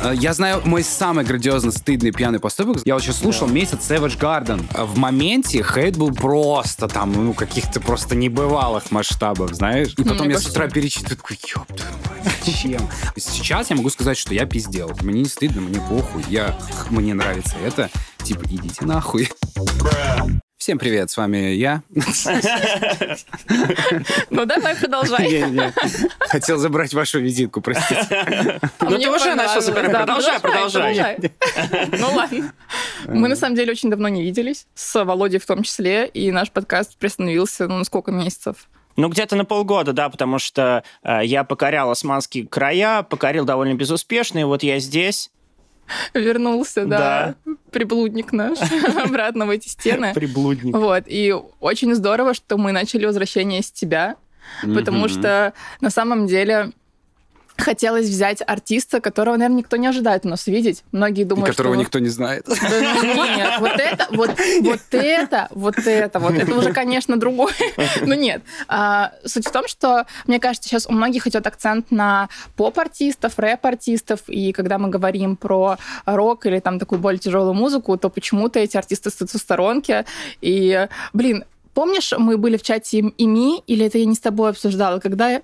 Э, Я знаю мой самый грандиозно стыдный пьяный поступок. Я вот сейчас слушал месяц Savage Garden. В моменте хейт был просто там, ну, каких-то просто небывалых масштабов, знаешь? И потом мне я с утра перечитываю, такой, ёб твою мать, зачем? Сейчас я могу сказать, что я пиздел. Мне не стыдно, мне похуй. Я, мне нравится это. Типа, идите нахуй. Всем привет, с вами я. Ну, давай, продолжай. Хотел забрать вашу визитку, простите. А Ну, мне ты уже начал забирать. Продолжай. продолжай. Ну, ладно. Мы, на самом деле, очень давно не виделись, с Володей в том числе, и наш подкаст приостановился, ну, на сколько месяцев? Ну, где-то на полгода, да, потому что э, я покорял османские края, покорил довольно безуспешно, и вот я здесь. Вернулся, да, приблудник наш, обратно в эти стены. Приблудник. Вот, и очень здорово, что мы начали возвращение с тебя, потому что на самом деле хотелось взять артиста, которого, наверное, никто не ожидает у нас видеть. Многие И думают, которого что... никто не знает. Нет, вот это, вот, вот это, вот это, вот это уже, конечно, другое. Но нет. А, суть в том, что, мне кажется, сейчас у многих идет акцент на поп-артистов, рэп-артистов, и когда мы говорим про рок или там такую более тяжелую музыку, то почему-то эти артисты остаются в сторонке. И, блин, помнишь, мы были в чате ИМИ, или это я не с тобой обсуждала, когда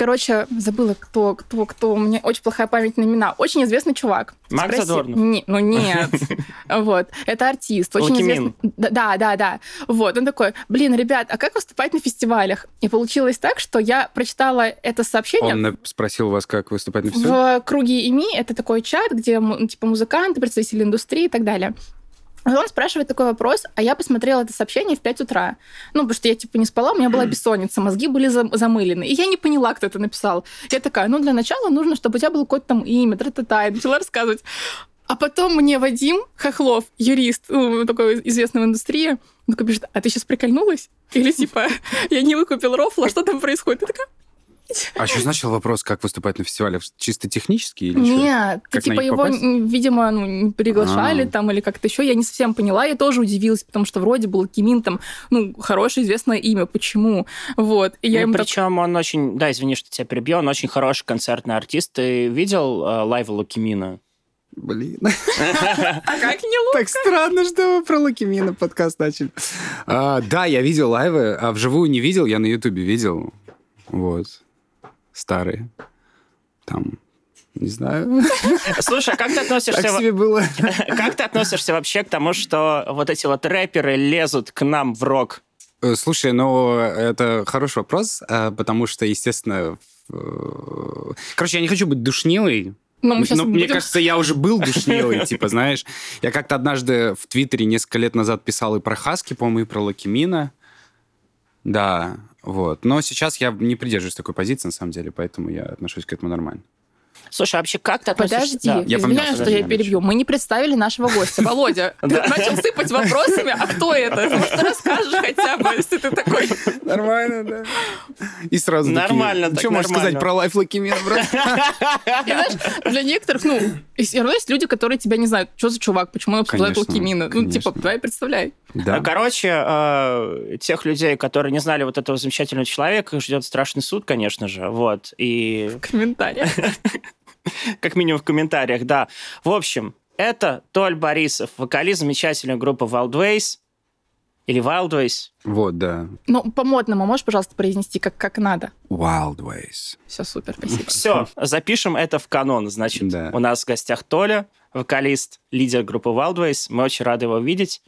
Короче, забыла, кто, кто, кто. У меня очень плохая память на имена. Очень известный чувак. Макс Спроси- Задорнов? Не, ну нет. Вот. Это артист. Очень известный. Да, Да, да. Вот. Он такой, блин, ребят, а как выступать на фестивалях? И получилось так, что я прочитала это сообщение Он спросил вас, как выступать на фестивале? в круге ИМИ. Это такой чат, где типа музыканты, представители индустрии и так далее. И он спрашивает такой вопрос, а я посмотрела это сообщение в 5 утра. Ну, потому что я, типа, не спала, у меня была бессонница, мозги были зам- замылены. И я не поняла, кто это написал. Я такая, ну, для начала нужно, чтобы у тебя было какое-то там имя, тра-та-та. И начала рассказывать. А потом мне Вадим Хохлов, юрист, ну, такой известный в индустрии, он такой пишет, а ты сейчас прикольнулась? Или типа, я не выкупил рофла, что там происходит? Я такая, А что значил вопрос, как выступать на фестивале? Чисто технически или что? Нет, Как типа его, попасть? видимо, ну, не приглашали А. там или как-то еще. Я не совсем поняла, я тоже удивилась, потому что вроде был Кимин там, ну, хорошее известное имя. Почему? Вот. И я Ну, ему так- причем он очень, да, извини, что тебя перебью, он очень хороший концертный артист. Ты видел э, лайва Лукимина? Блин. А как не лучше? Так странно, что вы про Лукимина подкаст начали. А, да, я видел лайвы, а вживую не видел, я на Ютубе видел. Вот. Старые. Там, не знаю, Слушай, а как ты относишься... во- себе было. Как ты относишься вообще к тому, что вот эти вот рэперы лезут к нам в рок? Э, Слушай, ну, это хороший вопрос, а, потому что, естественно... в- Короче, я не хочу быть душнилой, Ну, мы сейчас мне будем- кажется, я уже был душнилой, типа, знаешь. Я как-то однажды в Твиттере несколько лет назад писал и про Хаски, по-моему, и про Лакимина. Да, вот. Но сейчас я не придерживаюсь такой позиции, на самом деле, поэтому я отношусь к этому нормально. Слушай, а вообще как ты относишься... Подожди, Да. Я извиняюсь, что я перебью. Мы не представили нашего гостя. Володя, ты начал сыпать вопросами, а кто это? Может, ты расскажешь хотя бы, если ты такой... Нормально, да. И сразу Нормально так, Что можешь сказать про лайф Лакимина, брат? Знаешь, для некоторых, ну, все равно есть люди, которые тебя не знают, что за чувак, почему он обсуждает Лукимина. Ну, типа, давай представляй. Да. Короче, э, тех людей, которые не знали вот этого замечательного человека, ждет страшный суд, конечно же. Вот. И В комментариях. как минимум в комментариях, да. В общем, это Толь Борисов, вокалист замечательной группы Wildways. Или Wildways. Вот, да. Ну, по-модному можешь, пожалуйста, произнести, как, как надо? Wild Ways. Все, супер, спасибо. Все, запишем это в канон. Значит, Да. у нас в гостях Толя, вокалист, лидер группы Wildways. Мы очень рады его видеть.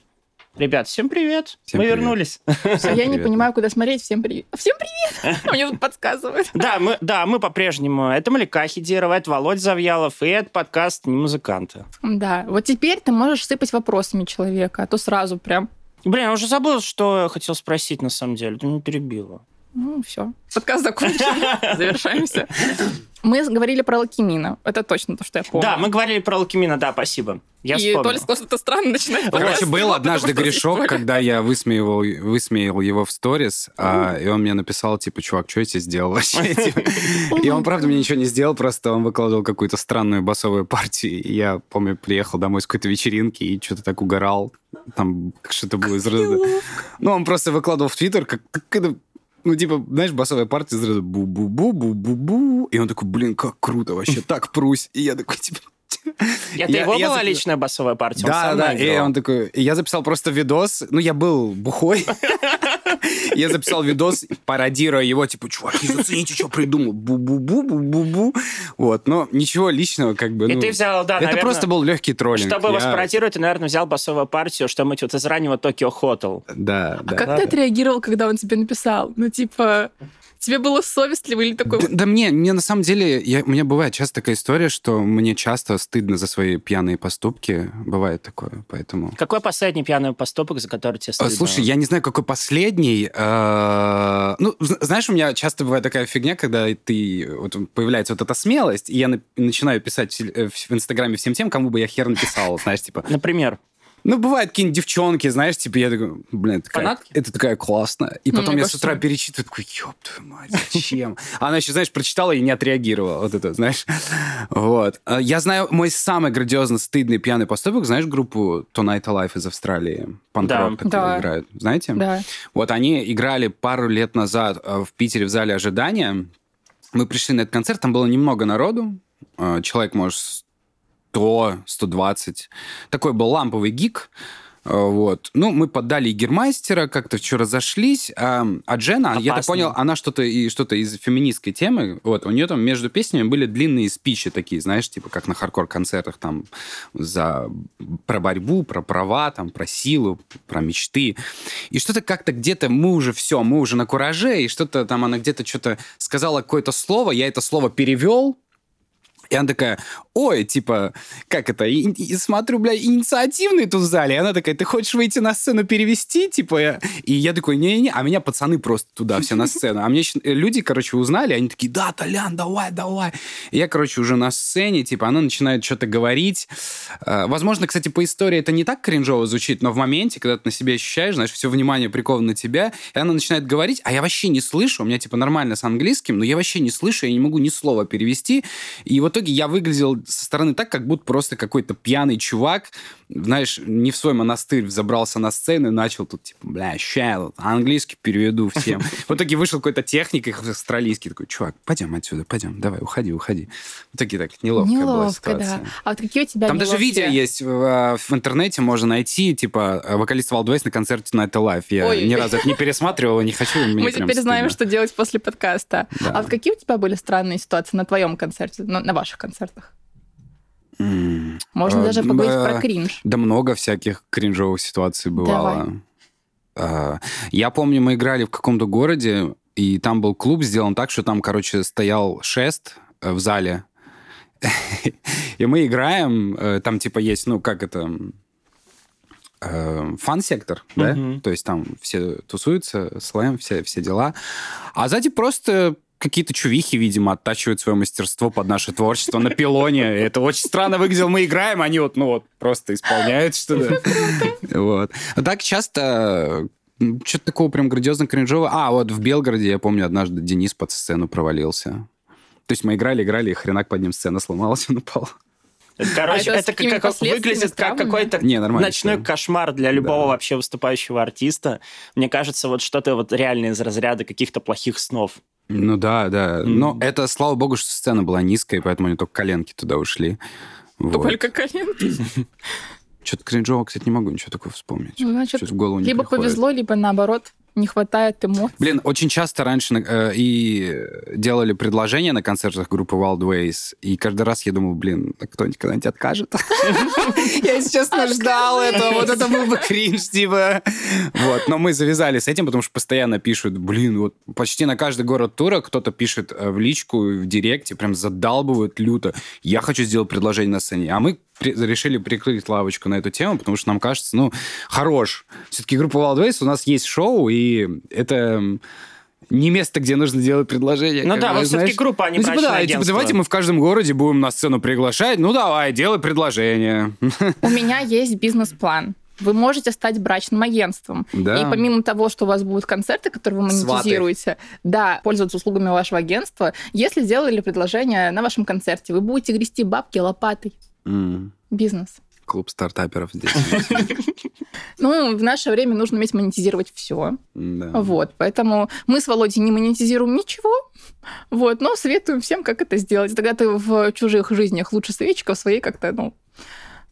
Ребят, всем привет. Всем Мы привет. вернулись. А я не понимаю, куда смотреть. Всем привет. Всем привет! Мне тут подсказывают. Да, мы, да, мы по-прежнему. Это Малика Хидирова, это Володь Завьялов, и это подкаст «Не музыканты». Да, вот теперь ты можешь сыпать вопросами человека, а то сразу прям, Блин, я уже забыл, что я хотел спросить на самом деле. Ты меня перебила. Ну, все. Подкаст закончен. Завершаемся. Мы говорили про Лакимина. Это точно то, что я помню. Да, мы говорили про Лукимина, да, спасибо. Я И вспомнил. Толя сказал, что это странно начинать Короче, был однажды грешок, когда я высмеивал, высмеял его в сторис, а, и он мне написал, типа, чувак, что я тебе сделал вообще? И он, правда, мне ничего не сделал, просто он выкладывал какую-то странную басовую партию. И я, помню, приехал домой с какой-то вечеринки и что-то так угорал. Там что-то было из разряда... Ну, он просто выкладывал в Твиттер, как, как это ну, типа, знаешь, басовая партия сразу бу-бу-бу-бу-бу-бу-бу. И он такой, блин, как круто вообще, так прусь. И я такой, типа, это его была личная басовая партия? Да, да, и он такой... Я записал просто видос, ну, я был бухой. Я записал видос, пародируя его, типа, чуваки, зацените, что придумал. Бу-бу-бу-бу-бу-бу. Вот, но ничего личного, как бы, И ты взял, да, Это просто был легкий троллинг. Чтобы вас пародировать, ты, наверное, взял басовую партию, что-нибудь вот из раннего Токио Хотел. Да, да. А как ты отреагировал, когда он тебе написал? Ну, типа... Тебе было совестливо или такое? Да, да мне, мне на самом деле, я, у меня бывает часто такая история, что мне часто стыдно за свои пьяные поступки. Бывает такое, поэтому... Какой последний пьяный поступок, за который тебе стыдно? Слушай, я не знаю, какой последний. А, ну, знаешь, у меня часто бывает такая фигня, когда ты, вот появляется вот эта смелость, и я начинаю писать в Инстаграме всем тем, кому бы я хер написал, знаешь, типа... Например? Ну, бывают какие-нибудь девчонки, знаешь, типа, я такой, блин, это такая, это такая классная. И потом ну, я с утра перечитываю, такой, ёб твою мать, зачем? Она еще, знаешь, прочитала и не отреагировала. Вот это, знаешь. Вот. А я знаю, мой самый грандиозно стыдный пьяный поступок, знаешь группу Tonight Alive из Австралии? Панк-рок, да. которые да. играют. Знаете? Да. Вот они играли пару лет назад э, в Питере в зале ожидания. Мы пришли на этот концерт, там было немного народу. Э, человек, может, 100, 120. Такой был ламповый гик. Э, вот. Ну, мы поддали Гермайстера, как-то вчера разошлись. А, а Джена, Опасно. я так понял, она что-то и что-то из феминистской темы. Вот, у нее там между песнями были длинные спичи такие, знаешь, типа как на хардкор-концертах там за про борьбу, про права, там, про силу, про мечты. И что-то как-то где-то мы уже все, мы уже на кураже, и что-то там она где-то что-то сказала какое-то слово, я это слово перевел, и она такая, ой, типа, как это, и, и смотрю, бля, инициативный тут в зале. И она такая, ты хочешь выйти на сцену перевести, типа? И я такой, не-не-не, а меня пацаны просто туда все на сцену. А мне э, люди, короче, узнали, они такие, да, Толян, давай, давай. И я, короче, уже на сцене, типа, она начинает что-то говорить. Э, возможно, кстати, по истории это не так кринжово звучит, но в моменте, когда ты на себе ощущаешь, знаешь, все внимание приковано на тебя, и она начинает говорить, а я вообще не слышу, у меня, типа, нормально с английским, но я вообще не слышу, я не могу ни слова перевести. И в итоге я выглядел со стороны так, как будто просто какой-то пьяный чувак, знаешь, не в свой монастырь забрался на сцену и начал тут, типа, бля, ща, английский переведу всем. В итоге вышел какой-то техник их австралийский, такой, чувак, пойдем отсюда, пойдем, давай, уходи, уходи. В итоге так неловко Неловко, да. А вот какие у тебя Там даже видео есть в, в интернете, можно найти, типа, вокалист Валдвейс на концерте Night Alive. Я Ой. ни разу это не пересматривал, не хочу. Мы теперь знаем, что делать после подкаста. А вот какие у тебя были странные ситуации на твоем концерте, на ваших концертах? Можно а, даже поговорить про кринж. Да много всяких кринжовых ситуаций бывало. Давай. Я помню, мы играли в каком-то городе, и там был клуб сделан так, что там, короче, стоял шест э, в зале. И мы играем, э, там типа есть, ну, как это, э, фан-сектор, да? То есть там все тусуются, слэм, все, все дела. А сзади просто какие-то чувихи, видимо, оттачивают свое мастерство под наше творчество на пилоне. Это очень странно выглядело. Мы играем, они вот, ну вот, просто исполняют что-то. Вот. А так часто что-то такого прям грандиозно кринжового. А, вот в Белгороде, я помню, однажды Денис под сцену провалился. То есть мы играли, играли, и хренак под ним сцена сломалась, он упал. Короче, а это, это как, выглядит как какой-то Не, ночной все. кошмар для любого да. вообще выступающего артиста. Мне кажется, вот что-то вот реально из разряда каких-то плохих снов. Ну да, да. Mm. Но это, слава богу, что сцена была низкая, поэтому они только коленки туда ушли. Вот. Только коленки? Что-то кринжово, кстати, не могу ничего такого вспомнить. Ну, значит, в голову не либо приходит. повезло, либо наоборот не хватает эмоций. Блин, очень часто раньше э, и делали предложения на концертах группы Wild Ways, и каждый раз я думал, блин, а кто никогда-нибудь откажет? Я, если честно, ждал этого, вот это был бы кринж, типа. Вот, но мы завязали с этим, потому что постоянно пишут, блин, вот почти на каждый город тура кто-то пишет э, в личку, в директе, прям задалбывают люто. Я хочу сделать предложение на сцене. А мы решили прикрыть лавочку на эту тему, потому что нам кажется, ну, хорош. Все-таки группа Wild Ways, у нас есть шоу, и это не место, где нужно делать предложение. Ну да, вы все-таки группа, а не ну, типа, да, типа, давайте мы в каждом городе будем на сцену приглашать. Ну давай, делай предложение. У меня есть бизнес-план. Вы можете стать брачным агентством. Да. И помимо того, что у вас будут концерты, которые вы монетизируете, Сваты. да, пользоваться услугами вашего агентства, если сделали предложение на вашем концерте, вы будете грести бабки лопатой. Mm. Бизнес. Клуб стартаперов здесь. Ну, в наше время нужно уметь монетизировать все. Вот, поэтому мы с Володей не монетизируем ничего, вот, но советуем всем, как это сделать. Тогда ты в чужих жизнях лучше свечка, в своей как-то, ну,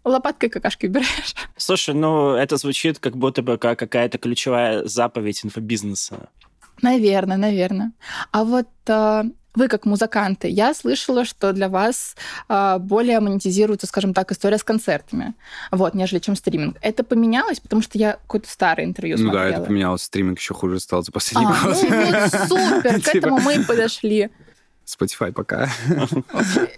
лопаткой какашки убираешь. Слушай, ну это звучит как будто бы как какая-то ключевая заповедь инфобизнеса. Наверное, наверное. А вот э, вы как музыканты, я слышала, что для вас э, более монетизируется, скажем так, история с концертами, вот, нежели чем стриминг. Это поменялось, потому что я какое-то старое интервью ну смотрела. Ну да, это поменялось. Стриминг еще хуже стал за последний а, год. Ну, вот супер, к этому мы и подошли. Spotify пока.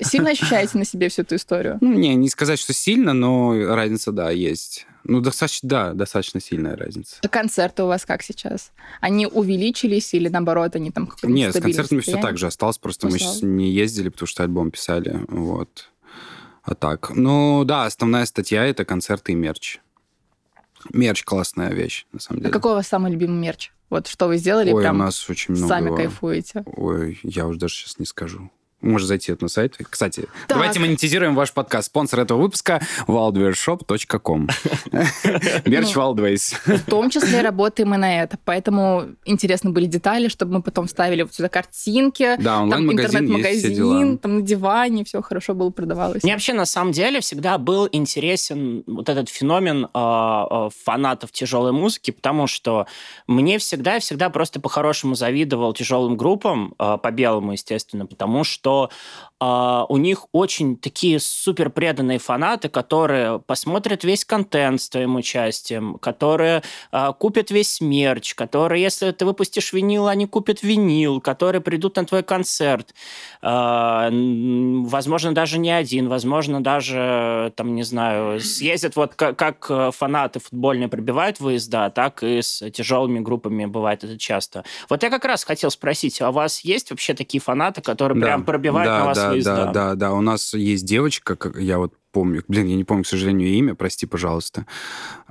Сильно ощущаете на себе всю эту историю? Ну, не, не сказать, что сильно, но разница, да, есть. Ну, достаточно, да, достаточно сильная разница. А концерты у вас как сейчас? Они увеличились или, наоборот, они там как Нет, с концертами все так же осталось, просто мы сейчас не ездили, потому что альбом писали, вот. А так, ну, да, основная статья — это концерты и мерч. Мерч — классная вещь, на самом деле. А какой у вас самый любимый мерч? Вот что вы сделали, Ой, прям у нас очень много. сами кайфуете. Ой, я уже даже сейчас не скажу. Можно зайти на сайт. Кстати, так. давайте монетизируем ваш подкаст. Спонсор этого выпуска — wildwareshop.com. Мерч ну, Wildways. В том числе работаем и на это. Поэтому интересны были детали, чтобы мы потом вставили вот сюда картинки. Да, онлайн-магазин интернет-магазин, там на диване все хорошо было продавалось. Мне вообще на самом деле всегда был интересен вот этот феномен э, фанатов тяжелой музыки, потому что мне всегда, всегда просто по-хорошему завидовал тяжелым группам, э, по белому, естественно, потому что så Uh, у них очень такие супер преданные фанаты, которые посмотрят весь контент с твоим участием, которые uh, купят весь мерч, которые, если ты выпустишь винил, они купят винил, которые придут на твой концерт. Uh, возможно, даже не один, возможно, даже, там, не знаю, съездят вот как, как фанаты футбольные прибивают выезда, так и с тяжелыми группами бывает это часто. Вот я как раз хотел спросить, а у вас есть вообще такие фанаты, которые да. прям пробивают да, на вас да, выезда. Да, да, да. У нас есть девочка, как я вот помню, блин, я не помню, к сожалению, имя, прости, пожалуйста.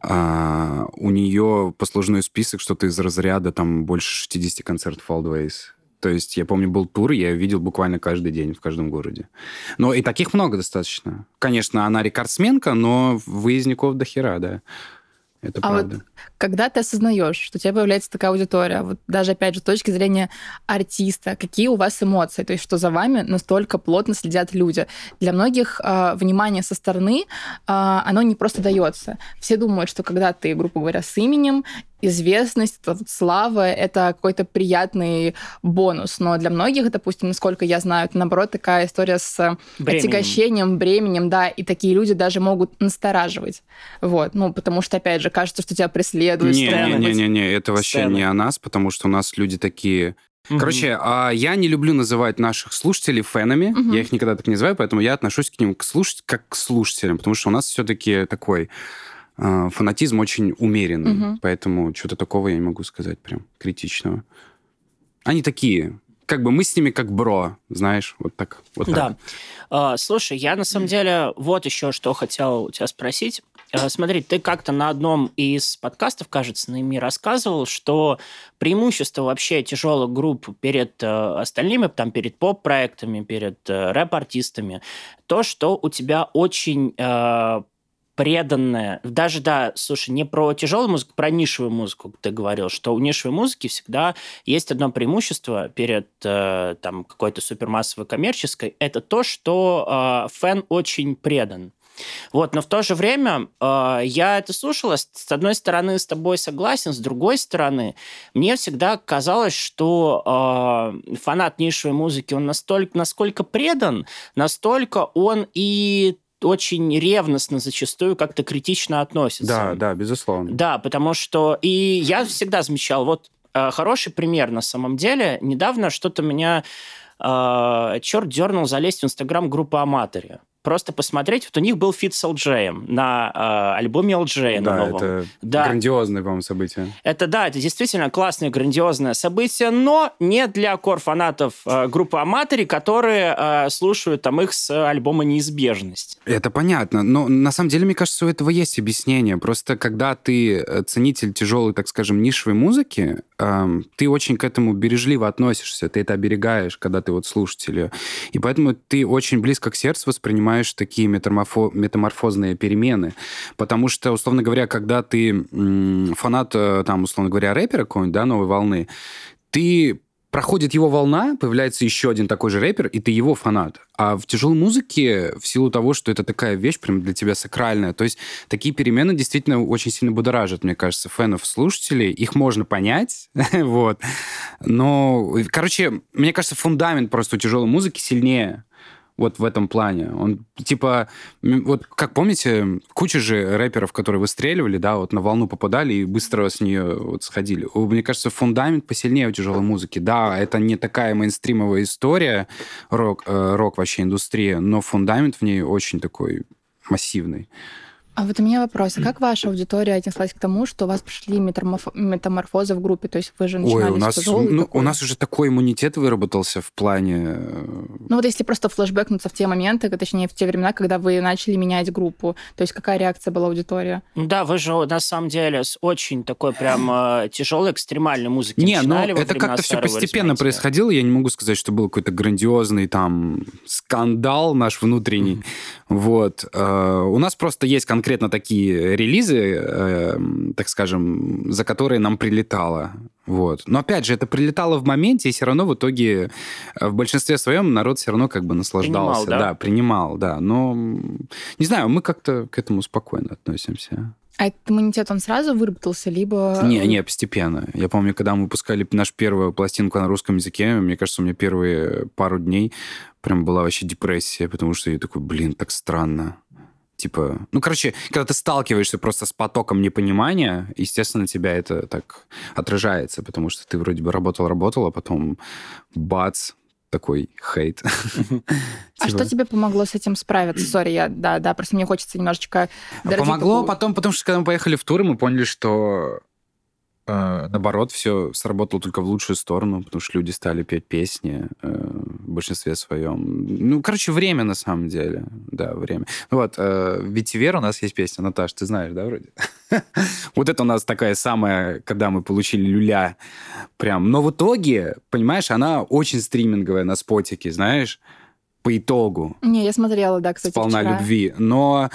А, у нее послужной список что-то из разряда там больше 60 концертов Always. То есть я помню, был тур, я ее видел буквально каждый день в каждом городе. Но и таких много достаточно. Конечно, она рекордсменка, но выездников до хера, да. Это а правда. Вот когда ты осознаешь, что у тебя появляется такая аудитория, вот даже опять же с точки зрения артиста, какие у вас эмоции, то есть что за вами настолько плотно следят люди. Для многих э, внимание со стороны, э, оно не просто дается. Все думают, что когда ты, грубо говоря, с именем, известность, слава — это какой-то приятный бонус. Но для многих, допустим, насколько я знаю, это, наоборот, такая история с бременем. отягощением, бременем, да, и такие люди даже могут настораживать. Вот, ну, потому что, опять же, кажется, что тебя преследуют преследует. Не-не-не, это вообще сцены. не о нас, потому что у нас люди такие... Угу. Короче, а я не люблю называть наших слушателей фенами. Угу. Я их никогда так не называю, поэтому я отношусь к ним к слуш... как к слушателям, потому что у нас все-таки такой э, фанатизм очень умеренный. Угу. Поэтому что-то такого я не могу сказать прям критичного. Они такие, как бы мы с ними как бро, знаешь, вот так. Вот да. Так. Слушай, я на самом деле вот еще что хотел у тебя спросить. Э, смотри, ты как-то на одном из подкастов, кажется, на ими рассказывал, что преимущество вообще тяжелых групп перед э, остальными, там, перед поп-проектами, перед э, рэп-артистами, то, что у тебя очень преданная, даже, да, слушай, не про тяжелую музыку, про нишевую музыку ты говорил, что у нишевой музыки всегда есть одно преимущество перед э, там какой-то супермассовой коммерческой, это то, что э, фэн очень предан. Вот, но в то же время э, я это слушала, с одной стороны с тобой согласен, с другой стороны мне всегда казалось, что э, фанат нишевой музыки, он настолько, насколько предан, настолько он и очень ревностно зачастую как-то критично относится. Да, да, безусловно. Да, потому что и я всегда замечал, вот э, хороший пример на самом деле. Недавно что-то меня э, черт дернул залезть в инстаграм группы Amatory просто посмотреть. Вот у них был feat с LJ на э, альбоме LJ да, на новом. Это да, грандиозное, по-моему, событие. Это, да, это действительно классное, грандиозное событие, но не для кор-фанатов э, группы Аматори, которые э, слушают там их с альбома «Неизбежность». Это понятно, но на самом деле, мне кажется, у этого есть объяснение. Просто когда ты э, ценитель тяжелой, так скажем, нишевой музыки, э, ты очень к этому бережливо относишься, ты это оберегаешь, когда ты вот слушатель. И поэтому ты очень близко к сердцу воспринимаешь понимаешь такие метаморфо- метаморфозные перемены. Потому что, условно говоря, когда ты фанат, э, там, условно говоря, рэпера какой-нибудь, да, новой волны, ты проходит его волна, появляется еще один такой же рэпер, и ты его фанат. А в тяжелой музыке, в силу того, что это такая вещь прям для тебя сакральная, то есть такие перемены действительно очень сильно будоражат, мне кажется, фенов, слушателей. Их можно понять, вот. Но, короче, мне кажется, фундамент просто у тяжелой музыки сильнее вот в этом плане. Он, типа, вот как помните, куча же рэперов, которые выстреливали, да, вот на волну попадали и быстро с нее вот сходили. Мне кажется, фундамент посильнее у тяжелой музыки. Да, это не такая мейнстримовая история, рок, э, рок вообще индустрия, но фундамент в ней очень такой массивный. А вот у меня вопрос. А как ваша аудитория отнеслась к тому, что у вас прошли метаморфозы в группе? То есть вы же начинали Ой, у нас, ну, у нас уже такой иммунитет выработался в плане... Э, ну вот если просто флешбэкнуться в те моменты, точнее в те времена, когда вы начали менять группу, то есть какая реакция была аудитория? Да, вы же на самом деле с очень такой прям э, тяжелой экстремальной музыки Не, ну это как-то все постепенно происходило. Я не могу сказать, что был какой-то грандиозный там скандал наш внутренний. Вот. Э, у нас просто есть конкретно такие релизы, э, так скажем, за которые нам прилетало. Вот. Но опять же, это прилетало в моменте, и все равно в итоге э, в большинстве своем народ все равно как бы наслаждался. Принимал, да? да, принимал, да. Но не знаю, мы как-то к этому спокойно относимся. А этот иммунитет, он сразу выработался, либо... Не, не, постепенно. Я помню, когда мы выпускали нашу первую пластинку на русском языке, мне кажется, у меня первые пару дней прям была вообще депрессия, потому что я такой, блин, так странно. Типа, ну, короче, когда ты сталкиваешься просто с потоком непонимания, естественно, тебя это так отражается, потому что ты вроде бы работал-работал, а потом бац, такой хейт. А что типа. тебе помогло с этим справиться? Сори, я, да, да, просто мне хочется немножечко... Помогло потом, потому что когда мы поехали в тур, мы поняли, что наоборот, все сработало только в лучшую сторону, потому что люди стали петь песни э, в большинстве своем. Ну, короче, время на самом деле. Да, время. Ну вот, э, Ветивер у нас есть песня, Наташ, ты знаешь, да, вроде? вот это у нас такая самая, когда мы получили люля прям. Но в итоге, понимаешь, она очень стриминговая на спотике, знаешь? По итогу. Не, я смотрела, да, кстати, Полна вчера. любви. Но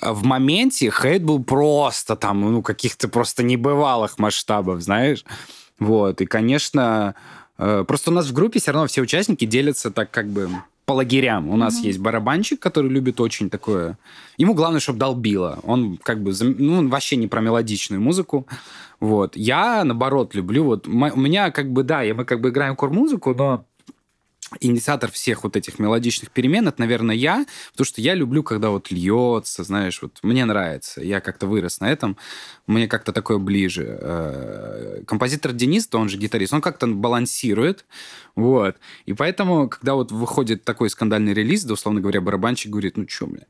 э, в моменте хейт был просто там, ну, каких-то просто небывалых масштабов, знаешь? Вот, и, конечно, э, просто у нас в группе все равно все участники делятся так как бы по лагерям. У нас mm-hmm. есть барабанщик, который любит очень такое... Ему главное, чтобы долбило. Он как бы... Ну, он вообще не про мелодичную музыку. Вот. Я, наоборот, люблю... Вот у меня как бы, да, мы как бы играем кор-музыку, но инициатор всех вот этих мелодичных перемен, это, наверное, я, потому что я люблю, когда вот льется, знаешь, вот мне нравится, я как-то вырос на этом, мне как-то такое ближе. Э, композитор Денис, то он же гитарист, он как-то балансирует, вот, и поэтому, когда вот выходит такой скандальный релиз, да, условно говоря, барабанщик говорит, ну что, бля,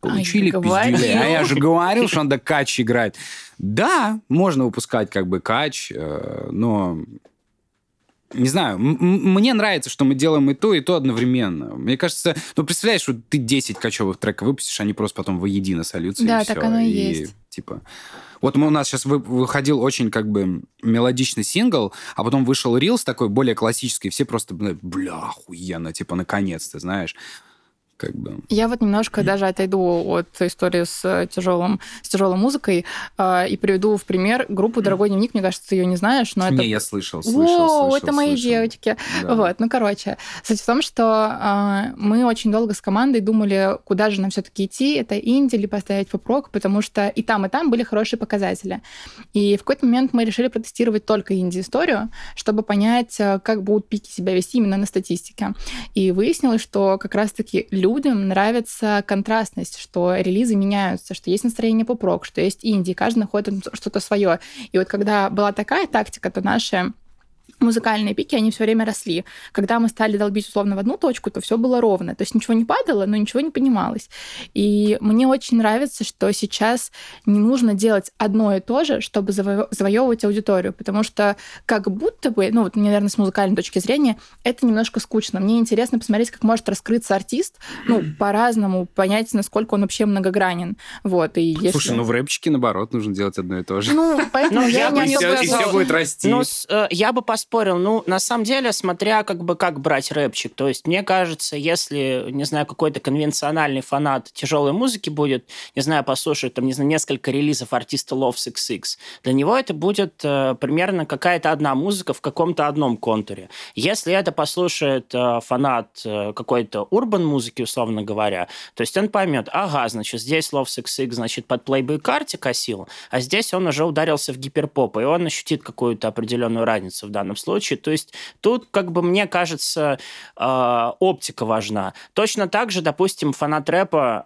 получили пиздюлей. А я же говорил, что надо кач играть. Да, можно выпускать как бы кач, э, но не знаю, мне нравится, что мы делаем и то, и то одновременно. Мне кажется, ну, представляешь, вот ты 10 качевых треков выпустишь, они просто потом воедино сольются, да, и так все. оно и, и есть. Типа... Вот у нас сейчас выходил очень как бы мелодичный сингл, а потом вышел рилс такой более классический, все просто, бля, охуенно, типа, наконец-то, знаешь как бы. Я вот немножко даже отойду от истории с тяжелым, с тяжелой музыкой э, и приведу в пример группу «Дорогой дневник». Мне кажется, ты ее не знаешь, но не, это... я слышал, слышал, О, слышал, это мои слышал. девочки. Да. Вот, ну, короче. Суть в том, что э, мы очень долго с командой думали, куда же нам все таки идти, это инди или поставить поп-рок, потому что и там, и там были хорошие показатели. И в какой-то момент мы решили протестировать только инди-историю, чтобы понять, э, как будут пики себя вести именно на статистике. И выяснилось, что как раз-таки людям нравится контрастность, что релизы меняются, что есть настроение поп-рок, что есть инди, каждый находит что-то свое. И вот когда была такая тактика, то наши музыкальные пики, они все время росли. Когда мы стали долбить условно в одну точку, то все было ровно. То есть ничего не падало, но ничего не понималось. И мне очень нравится, что сейчас не нужно делать одно и то же, чтобы заво- завоевывать аудиторию, потому что как будто бы, ну вот наверное, с музыкальной точки зрения, это немножко скучно. Мне интересно посмотреть, как может раскрыться артист, ну, по-разному, понять, насколько он вообще многогранен. Вот, и если... Слушай, ну в рэпчике, наоборот, нужно делать одно и то же. Ну, поэтому ну, я, не все будет расти. Ну, э, я бы поспорил. Ну, на самом деле, смотря как бы как брать рэпчик. То есть, мне кажется, если, не знаю, какой-то конвенциональный фанат тяжелой музыки будет, не знаю, послушать там, не знаю, несколько релизов артиста Love 66, для него это будет э, примерно какая-то одна музыка в каком-то одном контуре. Если это послушает э, фанат э, какой-то урбан музыки, условно говоря, то есть он поймет, ага, значит, здесь Love 66, значит, под Playboy карте косил, а здесь он уже ударился в гиперпоп, и он ощутит какую-то определенную разницу в данном случае. То есть тут, как бы мне кажется, э, оптика важна. Точно так же, допустим, фанат рэпа,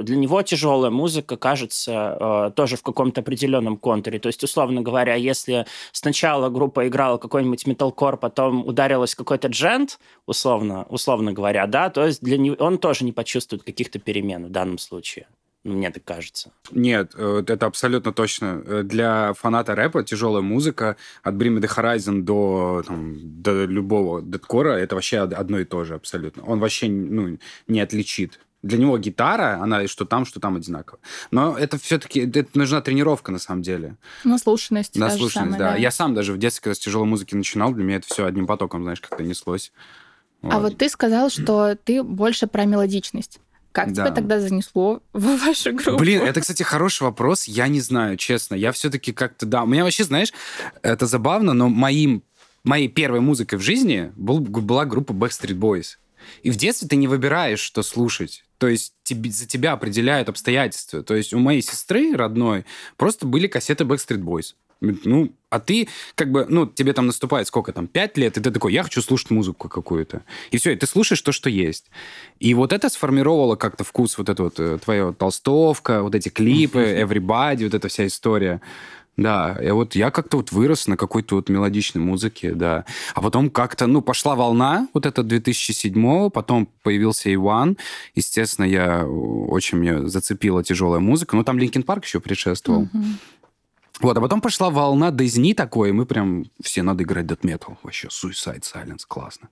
э, для него тяжелая музыка кажется э, тоже в каком-то определенном контуре. То есть, условно говоря, если сначала группа играла какой-нибудь металкор, потом ударилась какой-то джент, условно, условно говоря, да, то есть для него он тоже не почувствует каких-то перемен в данном случае. Мне так кажется. Нет, э, это абсолютно точно. Э, для фаната рэпа тяжелая музыка от Bring Me The Horizon до, там, до любого дедкора это вообще одно и то же абсолютно. Он вообще ну, не отличит. Для него гитара, она что там, что там одинаково. Но это все-таки это нужна тренировка на самом деле. Наслушанность. Наслушанность, да. да. Я сам даже в детстве, когда с тяжелой музыки начинал, для меня это все одним потоком, знаешь, как-то неслось. Вот. А вот ты сказал, что ты больше про мелодичность. Как да. тебя тогда занесло в вашу группу? Блин, это, кстати, хороший вопрос. Я не знаю, честно. Я все-таки как-то, да. У меня вообще, знаешь, это забавно, но моим, моей первой музыкой в жизни был, была группа Backstreet Boys. И в детстве ты не выбираешь, что слушать. То есть тебе, за тебя определяют обстоятельства. То есть у моей сестры родной просто были кассеты Backstreet Boys. Ну, а ты как бы, ну, тебе там наступает сколько там, пять лет, и ты такой, я хочу слушать музыку какую-то. И все, и ты слушаешь то, что есть. И вот это сформировало как-то вкус, вот это вот э, твоя толстовка, вот эти клипы, Everybody, вот эта вся история. Да, и вот я как-то вот вырос на какой-то вот мелодичной музыке, да. А потом как-то, ну, пошла волна, вот это 2007 потом появился Иван. Естественно, я очень мне зацепила тяжелая музыка. Ну, там Linkin Park еще предшествовал. Mm-hmm. Вот, а потом пошла волна death ни такой, и мы прям все надо играть Death Metal. Вообще, Suicide Silence, классно.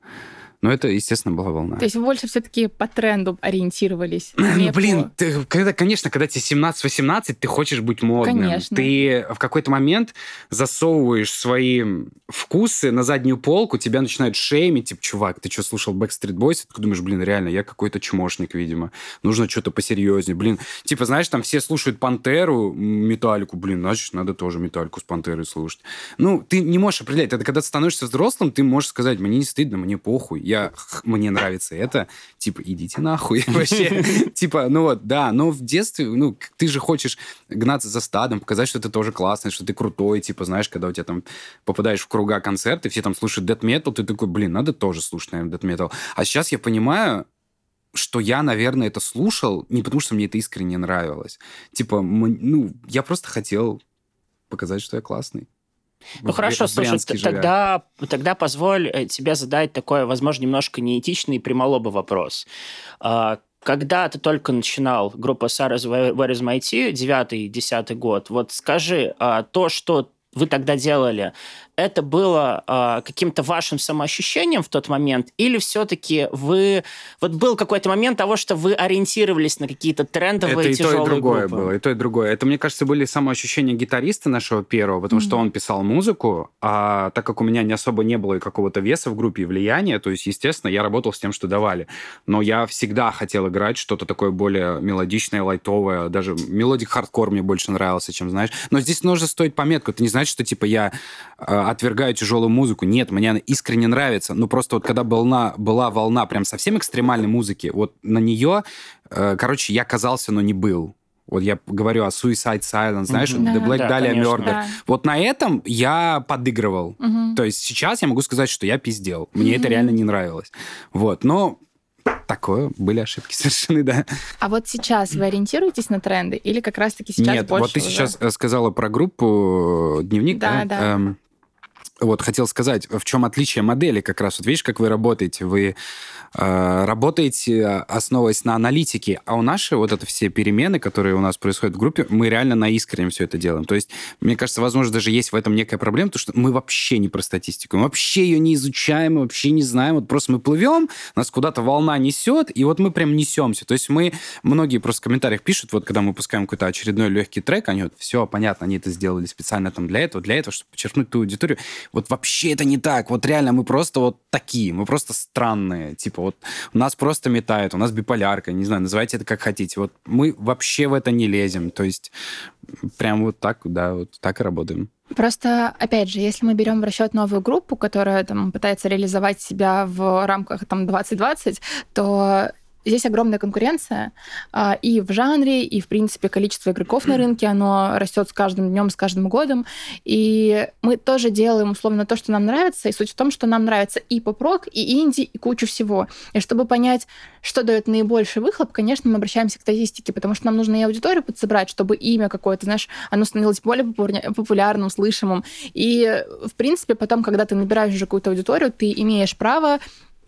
Но это, естественно, была волна. То есть вы больше все-таки по тренду ориентировались? Ну, блин, по... ты, когда, конечно, когда тебе 17-18, ты хочешь быть модным. Конечно. Ты в какой-то момент засовываешь свои вкусы на заднюю полку, тебя начинают шеймить, типа, чувак, ты что, слушал Backstreet Boys? Ты думаешь, блин, реально, я какой-то чмошник, видимо. Нужно что-то посерьезнее. Блин, типа, знаешь, там все слушают Пантеру, Металлику, блин, значит, надо тоже Металлику с Пантерой слушать. Ну, ты не можешь определять. Это когда ты становишься взрослым, ты можешь сказать, мне не стыдно, мне похуй я, мне нравится это, типа, идите нахуй вообще. Типа, ну вот, да, но в детстве, ну, ты же хочешь гнаться за стадом, показать, что ты тоже классный, что ты крутой, типа, знаешь, когда у тебя там попадаешь в круга концерты, все там слушают death metal, ты такой, блин, надо тоже слушать, наверное, death metal. А сейчас я понимаю, что я, наверное, это слушал не потому, что мне это искренне нравилось. Типа, ну, я просто хотел показать, что я классный. Ну хорошо, слушай, тогда, тогда позволь э, тебе задать такой, возможно, немножко неэтичный и прямолобый вопрос. А, когда ты только начинал группа Sarah's Where is My Tea, 9-10 год, вот скажи, а, то, что вы тогда делали, это было э, каким-то вашим самоощущением в тот момент, или все-таки вы... Вот был какой-то момент того, что вы ориентировались на какие-то трендовые это тяжелые и то, и другое группы? было, и то, и другое. Это, мне кажется, были самоощущения гитариста нашего первого, потому mm-hmm. что он писал музыку, а так как у меня не особо не было какого-то веса в группе и влияния, то есть, естественно, я работал с тем, что давали. Но я всегда хотел играть что-то такое более мелодичное, лайтовое, даже melodic hardcore мне больше нравился, чем, знаешь. Но здесь нужно ставить пометку. Это не значит, что, типа, я а, отвергаю тяжелую музыку. Нет, мне она искренне нравится. Ну, просто вот когда волна, была волна прям совсем экстремальной музыки, вот на нее, э, короче, я казался, но не был. Вот я говорю о Suicide Silence, знаешь, mm-hmm. The Black да, Dahlia Murder. Да. Вот на этом я подыгрывал. Mm-hmm. То есть сейчас я могу сказать, что я пиздел. Мне mm-hmm. это реально не нравилось. Вот, но такое, были ошибки совершенно, да. А вот сейчас вы ориентируетесь на тренды или как раз-таки сейчас Нет, больше вот ты уже... сейчас э, сказала про группу «Дневник», да? Да, да. Эм, вот хотел сказать, в чем отличие модели как раз. Вот видишь, как вы работаете. Вы э, работаете, основываясь на аналитике, а у нашей вот это все перемены, которые у нас происходят в группе, мы реально на искренне все это делаем. То есть, мне кажется, возможно, даже есть в этом некая проблема, потому что мы вообще не про статистику, мы вообще ее не изучаем, вообще не знаем. Вот просто мы плывем, нас куда-то волна несет, и вот мы прям несемся. То есть мы, многие просто в комментариях пишут, вот когда мы пускаем какой-то очередной легкий трек, они вот, все, понятно, они это сделали специально там для этого, для этого, чтобы подчеркнуть ту аудиторию. Вот вообще это не так. Вот реально мы просто вот такие, мы просто странные. Типа вот у нас просто метает, у нас биполярка, не знаю, называйте это как хотите. Вот мы вообще в это не лезем. То есть прям вот так, да, вот так и работаем. Просто, опять же, если мы берем в расчет новую группу, которая там пытается реализовать себя в рамках там 2020, то Здесь огромная конкуренция а, и в жанре, и, в принципе, количество игроков на рынке, оно растет с каждым днем, с каждым годом. И мы тоже делаем, условно, то, что нам нравится. И суть в том, что нам нравится и поп-рок, и инди, и кучу всего. И чтобы понять, что дает наибольший выхлоп, конечно, мы обращаемся к статистике, потому что нам нужно и аудиторию подсобрать, чтобы имя какое-то, знаешь, оно становилось более популярным, слышимым. И, в принципе, потом, когда ты набираешь уже какую-то аудиторию, ты имеешь право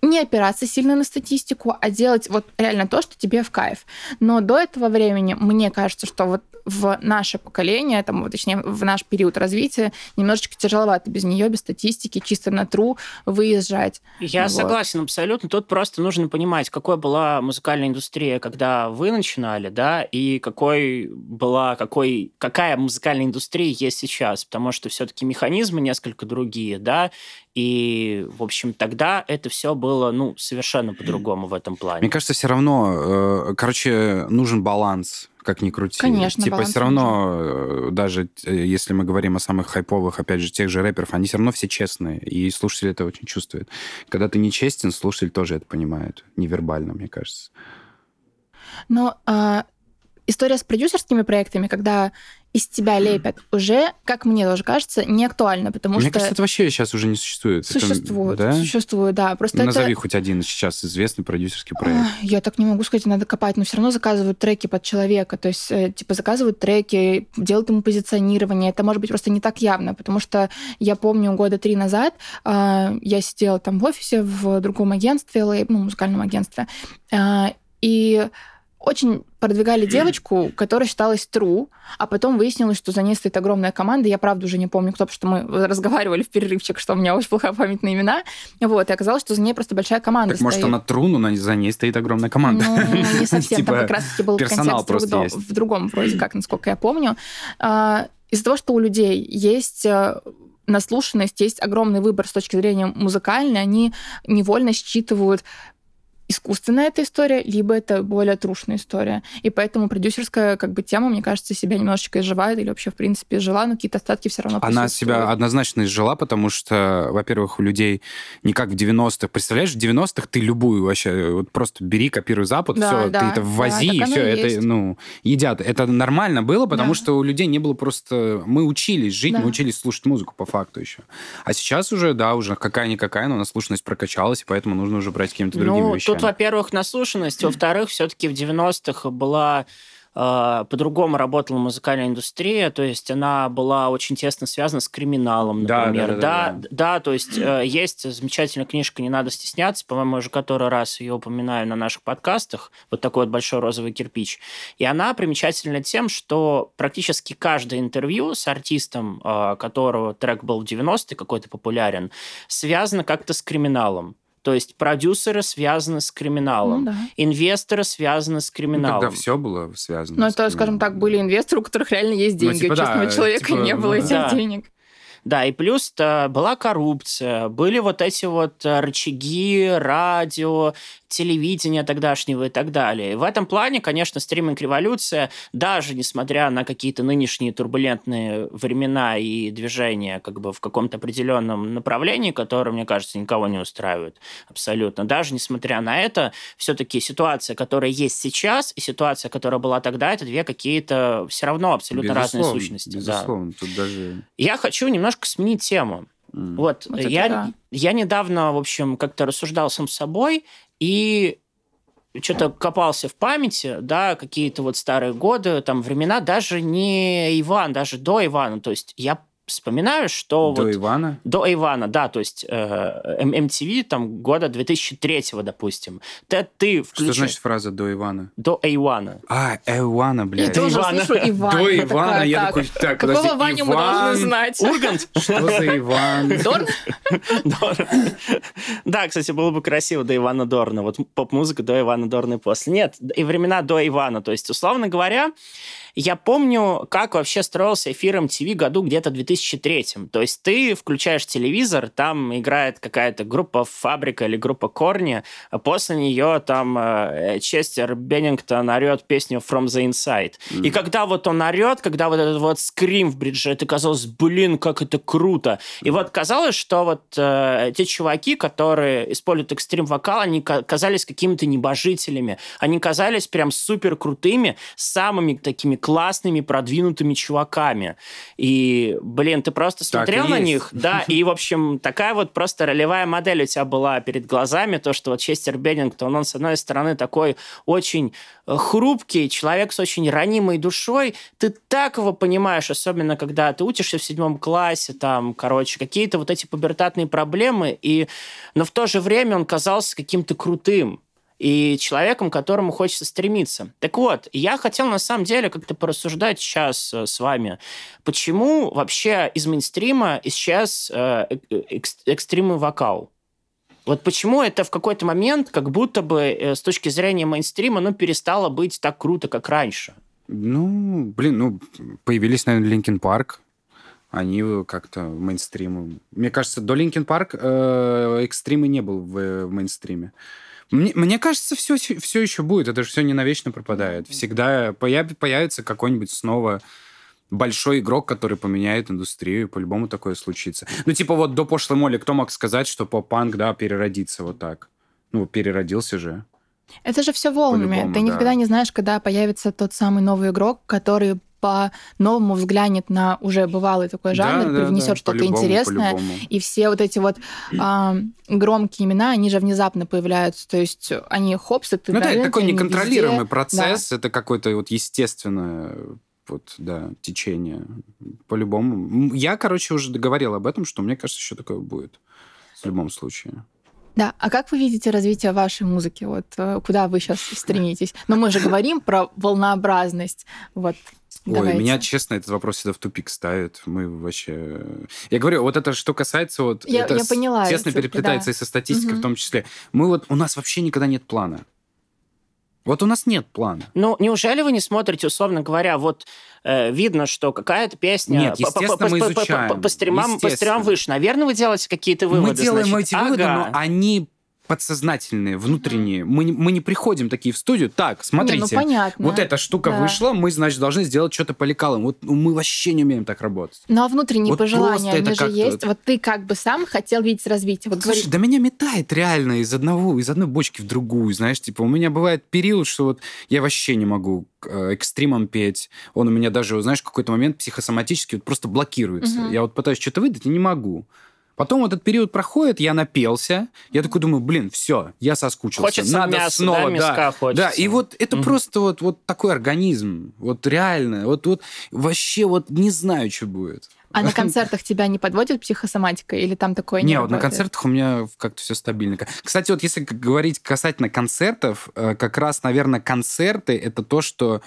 не опираться сильно на статистику, а делать вот реально то, что тебе в кайф. Но до этого времени мне кажется, что вот в наше поколение, там, точнее, в наш период развития, немножечко тяжеловато без нее, без статистики, чисто на тру выезжать. Я вот. согласен абсолютно. Тут просто нужно понимать, какой была музыкальная индустрия, когда вы начинали, да, и какой была, какой, какая музыкальная индустрия есть сейчас, потому что все-таки механизмы несколько другие, да, и, в общем, тогда это все было, ну, совершенно по-другому в этом плане. Мне кажется, все равно, э, короче, нужен баланс как ни крути. Конечно, Типа все равно, нужен. Э, даже э, если мы говорим о самых хайповых, опять же, тех же рэперов, они все равно все честные, и слушатель это очень чувствует. Когда ты нечестен, слушатель тоже это понимает, невербально, мне кажется. Но а, история с продюсерскими проектами, когда из тебя лепят, уже, как мне тоже кажется, не актуально, потому мне что... Мне кажется, это вообще сейчас уже не существует. Существует, это, да? существует, да. Просто ну, Назови это... хоть один сейчас известный продюсерский проект. Я так не могу сказать, надо копать, но все равно заказывают треки под человека, то есть, э, типа, заказывают треки, делают ему позиционирование. Это может быть просто не так явно, потому что я помню года три назад э, я сидела там в офисе в другом агентстве, ну, музыкальном агентстве, э, и очень продвигали девочку, которая считалась true, а потом выяснилось, что за ней стоит огромная команда. Я, правда, уже не помню, кто, потому что мы разговаривали в перерывчик, что у меня очень плохая память на имена. Вот, и оказалось, что за ней просто большая команда Так, стоит. может, она true, но за ней стоит огромная команда? Ну, не совсем. Там как раз-таки был контекст в другом, вроде как, насколько я помню. А, из-за того, что у людей есть э, наслушанность, есть огромный выбор с точки зрения музыкальной, они невольно считывают искусственная эта история, либо это более трушная история. И поэтому продюсерская как бы тема, мне кажется, себя немножечко изживает или вообще, в принципе, изжила, но какие-то остатки все равно Она себя однозначно изжила, потому что, во-первых, у людей не как в 90-х. Представляешь, в 90-х ты любую вообще, вот просто бери, копируй Запад, да, все, да, ты это ввози, да, и все, это, есть. ну, едят. Это нормально было, потому да. что у людей не было просто... Мы учились жить, да. мы учились слушать музыку по факту еще. А сейчас уже, да, уже какая-никакая, но наслушанность прокачалась, и поэтому нужно уже брать какими-то другими ну, вещами. Тут, во-первых, наслушанность, во-вторых, все-таки в 90-х была а, по-другому работала музыкальная индустрия, то есть она была очень тесно связана с криминалом, например. Да, да, да, да, да. да то есть э, есть замечательная книжка «Не надо стесняться», по-моему, уже который раз ее упоминаю на наших подкастах, вот такой вот большой розовый кирпич. И она примечательна тем, что практически каждое интервью с артистом, а, которого трек был в 90-е какой-то популярен, связано как-то с криминалом. То есть продюсеры связаны с криминалом, ну, да. инвесторы связаны с криминалом. Ну, тогда все было связано. Ну, это, скажем так, были инвесторы, у которых реально есть деньги. Ну, типа, у честного да, человека типа, не было ну, этих да. денег. Да, и плюс-то была коррупция, были вот эти вот рычаги, радио, телевидения тогдашнего и так далее. И в этом плане, конечно, стриминг-революция, даже несмотря на какие-то нынешние турбулентные времена и движения как бы в каком-то определенном направлении, которое, мне кажется, никого не устраивает абсолютно, даже несмотря на это, все-таки ситуация, которая есть сейчас, и ситуация, которая была тогда, это две какие-то все равно абсолютно безусловно, разные сущности. Безусловно, да. тут даже... Я хочу немножко сменить тему. Mm. Вот, вот я, да. я недавно, в общем, как-то рассуждал сам с собой, и что-то копался в памяти, да, какие-то вот старые годы, там времена, даже не Иван, даже до Ивана. То есть я вспоминаю, что... До вот, Ивана? До Ивана, да, то есть э, MTV там года 2003, допустим. Ты, ты включи... Что значит фраза «до Ивана»? До Ивана. А, Ивана, блядь. Я тоже Ивана. слышу Ивана. До Ивана, я такой, так, Какого подожди, Ваню мы должны знать? Ургант? Что за Иван? Дорн? Дорн. Да, кстати, было бы красиво до Ивана Дорна. Вот поп-музыка до Ивана Дорна и после. Нет, и времена до Ивана. То есть, условно говоря, я помню, как вообще строился эфир MTV году где-то 2000 2003. То есть ты включаешь телевизор, там играет какая-то группа «Фабрика» или группа «Корни», а после нее там э, Честер Беннингтон орет песню «From the Inside». Mm. И когда вот он орет, когда вот этот вот скрим в бридже, это казалось, блин, как это круто. И вот казалось, что вот э, те чуваки, которые используют экстрим-вокал, они казались какими-то небожителями. Они казались прям супер крутыми, самыми такими классными, продвинутыми чуваками. И, блин, ты просто смотрел на есть. них, да, и, в общем, такая вот просто ролевая модель у тебя была перед глазами, то, что вот Честер Беннингтон, он, с одной стороны, такой очень э, хрупкий, человек с очень ранимой душой, ты так его понимаешь, особенно когда ты учишься в седьмом классе, там, короче, какие-то вот эти пубертатные проблемы, и... но в то же время он казался каким-то крутым и человеком, к которому хочется стремиться. Так вот, я хотел на самом деле как-то порассуждать сейчас э, с вами, почему вообще из мейнстрима исчез э, экстримный вокал? Вот почему это в какой-то момент как будто бы э, с точки зрения мейнстрима ну, перестало быть так круто, как раньше? Ну, блин, ну, появились, наверное, Linkin Park, они как-то мейнстриму. Мне кажется, до Linkin Park э, экстрима не был в, в мейнстриме. Мне, мне кажется, все, все еще будет. Это же все не навечно пропадает. Всегда появ, появится какой-нибудь снова большой игрок, который поменяет индустрию. По-любому такое случится. Ну, типа вот до пошлой моли кто мог сказать, что поп-панк, да, переродится вот так? Ну, переродился же. Это же все волнами. Ты да. никогда не знаешь, когда появится тот самый новый игрок, который по-новому взглянет на уже бывалый такой жанр, да, привнесет да, да. что-то интересное. И все вот эти вот э, громкие имена, они же внезапно появляются. То есть они хопсы, ты Ну да, это такой неконтролируемый везде. процесс, да. это какое-то вот естественное вот, да, течение. По-любому. Я, короче, уже договорил об этом, что мне кажется, еще такое будет в любом случае. Да, а как вы видите развитие вашей музыки? Вот э, куда вы сейчас стремитесь? Но ну, мы же говорим про волнообразность. Вот Ой, меня, честно, этот вопрос всегда в тупик ставит. Мы вообще... Я говорю, вот это что касается... Вот, я, это я поняла. Тесно цифры, переплетается да. и со статистикой угу. в том числе. Мы вот... У нас вообще никогда нет плана. Вот у нас нет плана. Ну, неужели вы не смотрите, условно говоря, вот э, видно, что какая-то песня Нет, естественно, по, мы изучаем. По, по, по, стримам, по стримам выше. Наверное, вы делаете какие-то выводы. Мы делаем значит. эти ага. выводы, но они подсознательные, внутренние. Мы, мы не приходим такие в студию, так, смотрите, не, ну, понятно. вот эта штука да. вышла, мы, значит, должны сделать что-то по лекалам. Вот ну, мы вообще не умеем так работать. Ну, а внутренние вот пожелания, они же есть. Вот ты как бы сам хотел видеть развитие. Вот Слушай, говорит... да меня метает реально из одного, из одной бочки в другую, знаешь, типа у меня бывает период, что вот я вообще не могу э, экстримом петь. Он у меня даже, знаешь, в какой-то момент психосоматически вот просто блокируется. Угу. Я вот пытаюсь что-то выдать и не могу. Потом этот период проходит, я напелся, я такой думаю, блин, все, я соскучился. Хочется Надо мяса, снова, да, да, хочется. да. И вот это угу. просто вот, вот такой организм, вот реально, вот, вот вообще вот не знаю, что будет. А на концертах тебя не подводит психосоматика или там такое не Не, вот на концертах у меня как-то все стабильно. Кстати, вот если говорить касательно концертов, э, как раз, наверное, концерты — это то, что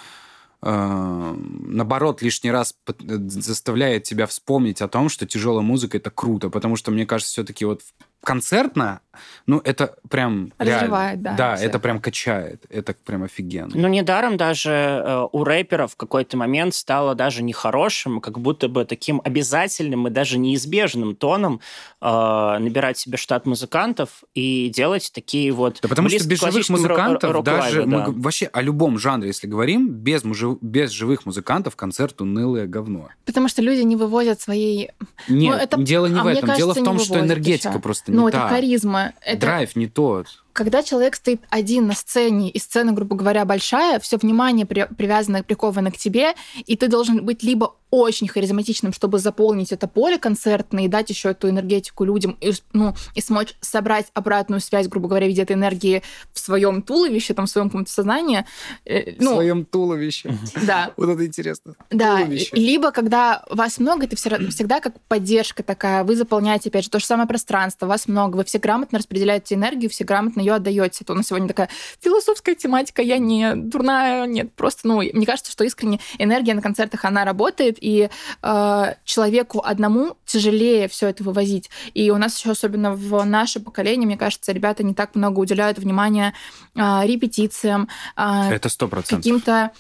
наоборот, лишний раз заставляет тебя вспомнить о том, что тяжелая музыка это круто, потому что мне кажется, все-таки вот концертно, ну, это прям Разрывает, реально. Да, да это прям качает. Это прям офигенно. Ну, недаром даже э, у рэперов в какой-то момент стало даже нехорошим, как будто бы таким обязательным и даже неизбежным тоном э, набирать себе штат музыкантов и делать такие вот... Да потому что без живых музыкантов даже... Да. Мы вообще о любом жанре, если говорим, без, мужи, без живых музыкантов концерт унылое говно. Потому что люди не вывозят своей... Нет, ну, это... дело не а в этом. Дело в том, что энергетика еще. просто ну, это харизма. Это... Драйв не тот когда человек стоит один на сцене, и сцена, грубо говоря, большая, все внимание при, привязано, приковано к тебе, и ты должен быть либо очень харизматичным, чтобы заполнить это поле концертное и дать еще эту энергетику людям, и, ну, и смочь собрать обратную связь, грубо говоря, в виде этой энергии в своем туловище, там, в своем каком-то сознании. Э, ну, в своем туловище. Да. Вот это интересно. Да. Туловище. Либо, когда вас много, это всегда как поддержка такая, вы заполняете, опять же, то же самое пространство, вас много, вы все грамотно распределяете энергию, все грамотно ее отдаете. Это у нас сегодня такая философская тематика, я не дурная, нет, просто, ну, мне кажется, что искренне энергия на концертах, она работает, и э, человеку одному тяжелее все это вывозить. И у нас еще особенно в наше поколение, мне кажется, ребята не так много уделяют внимания э, репетициям. Э, это сто процентов. Каким-то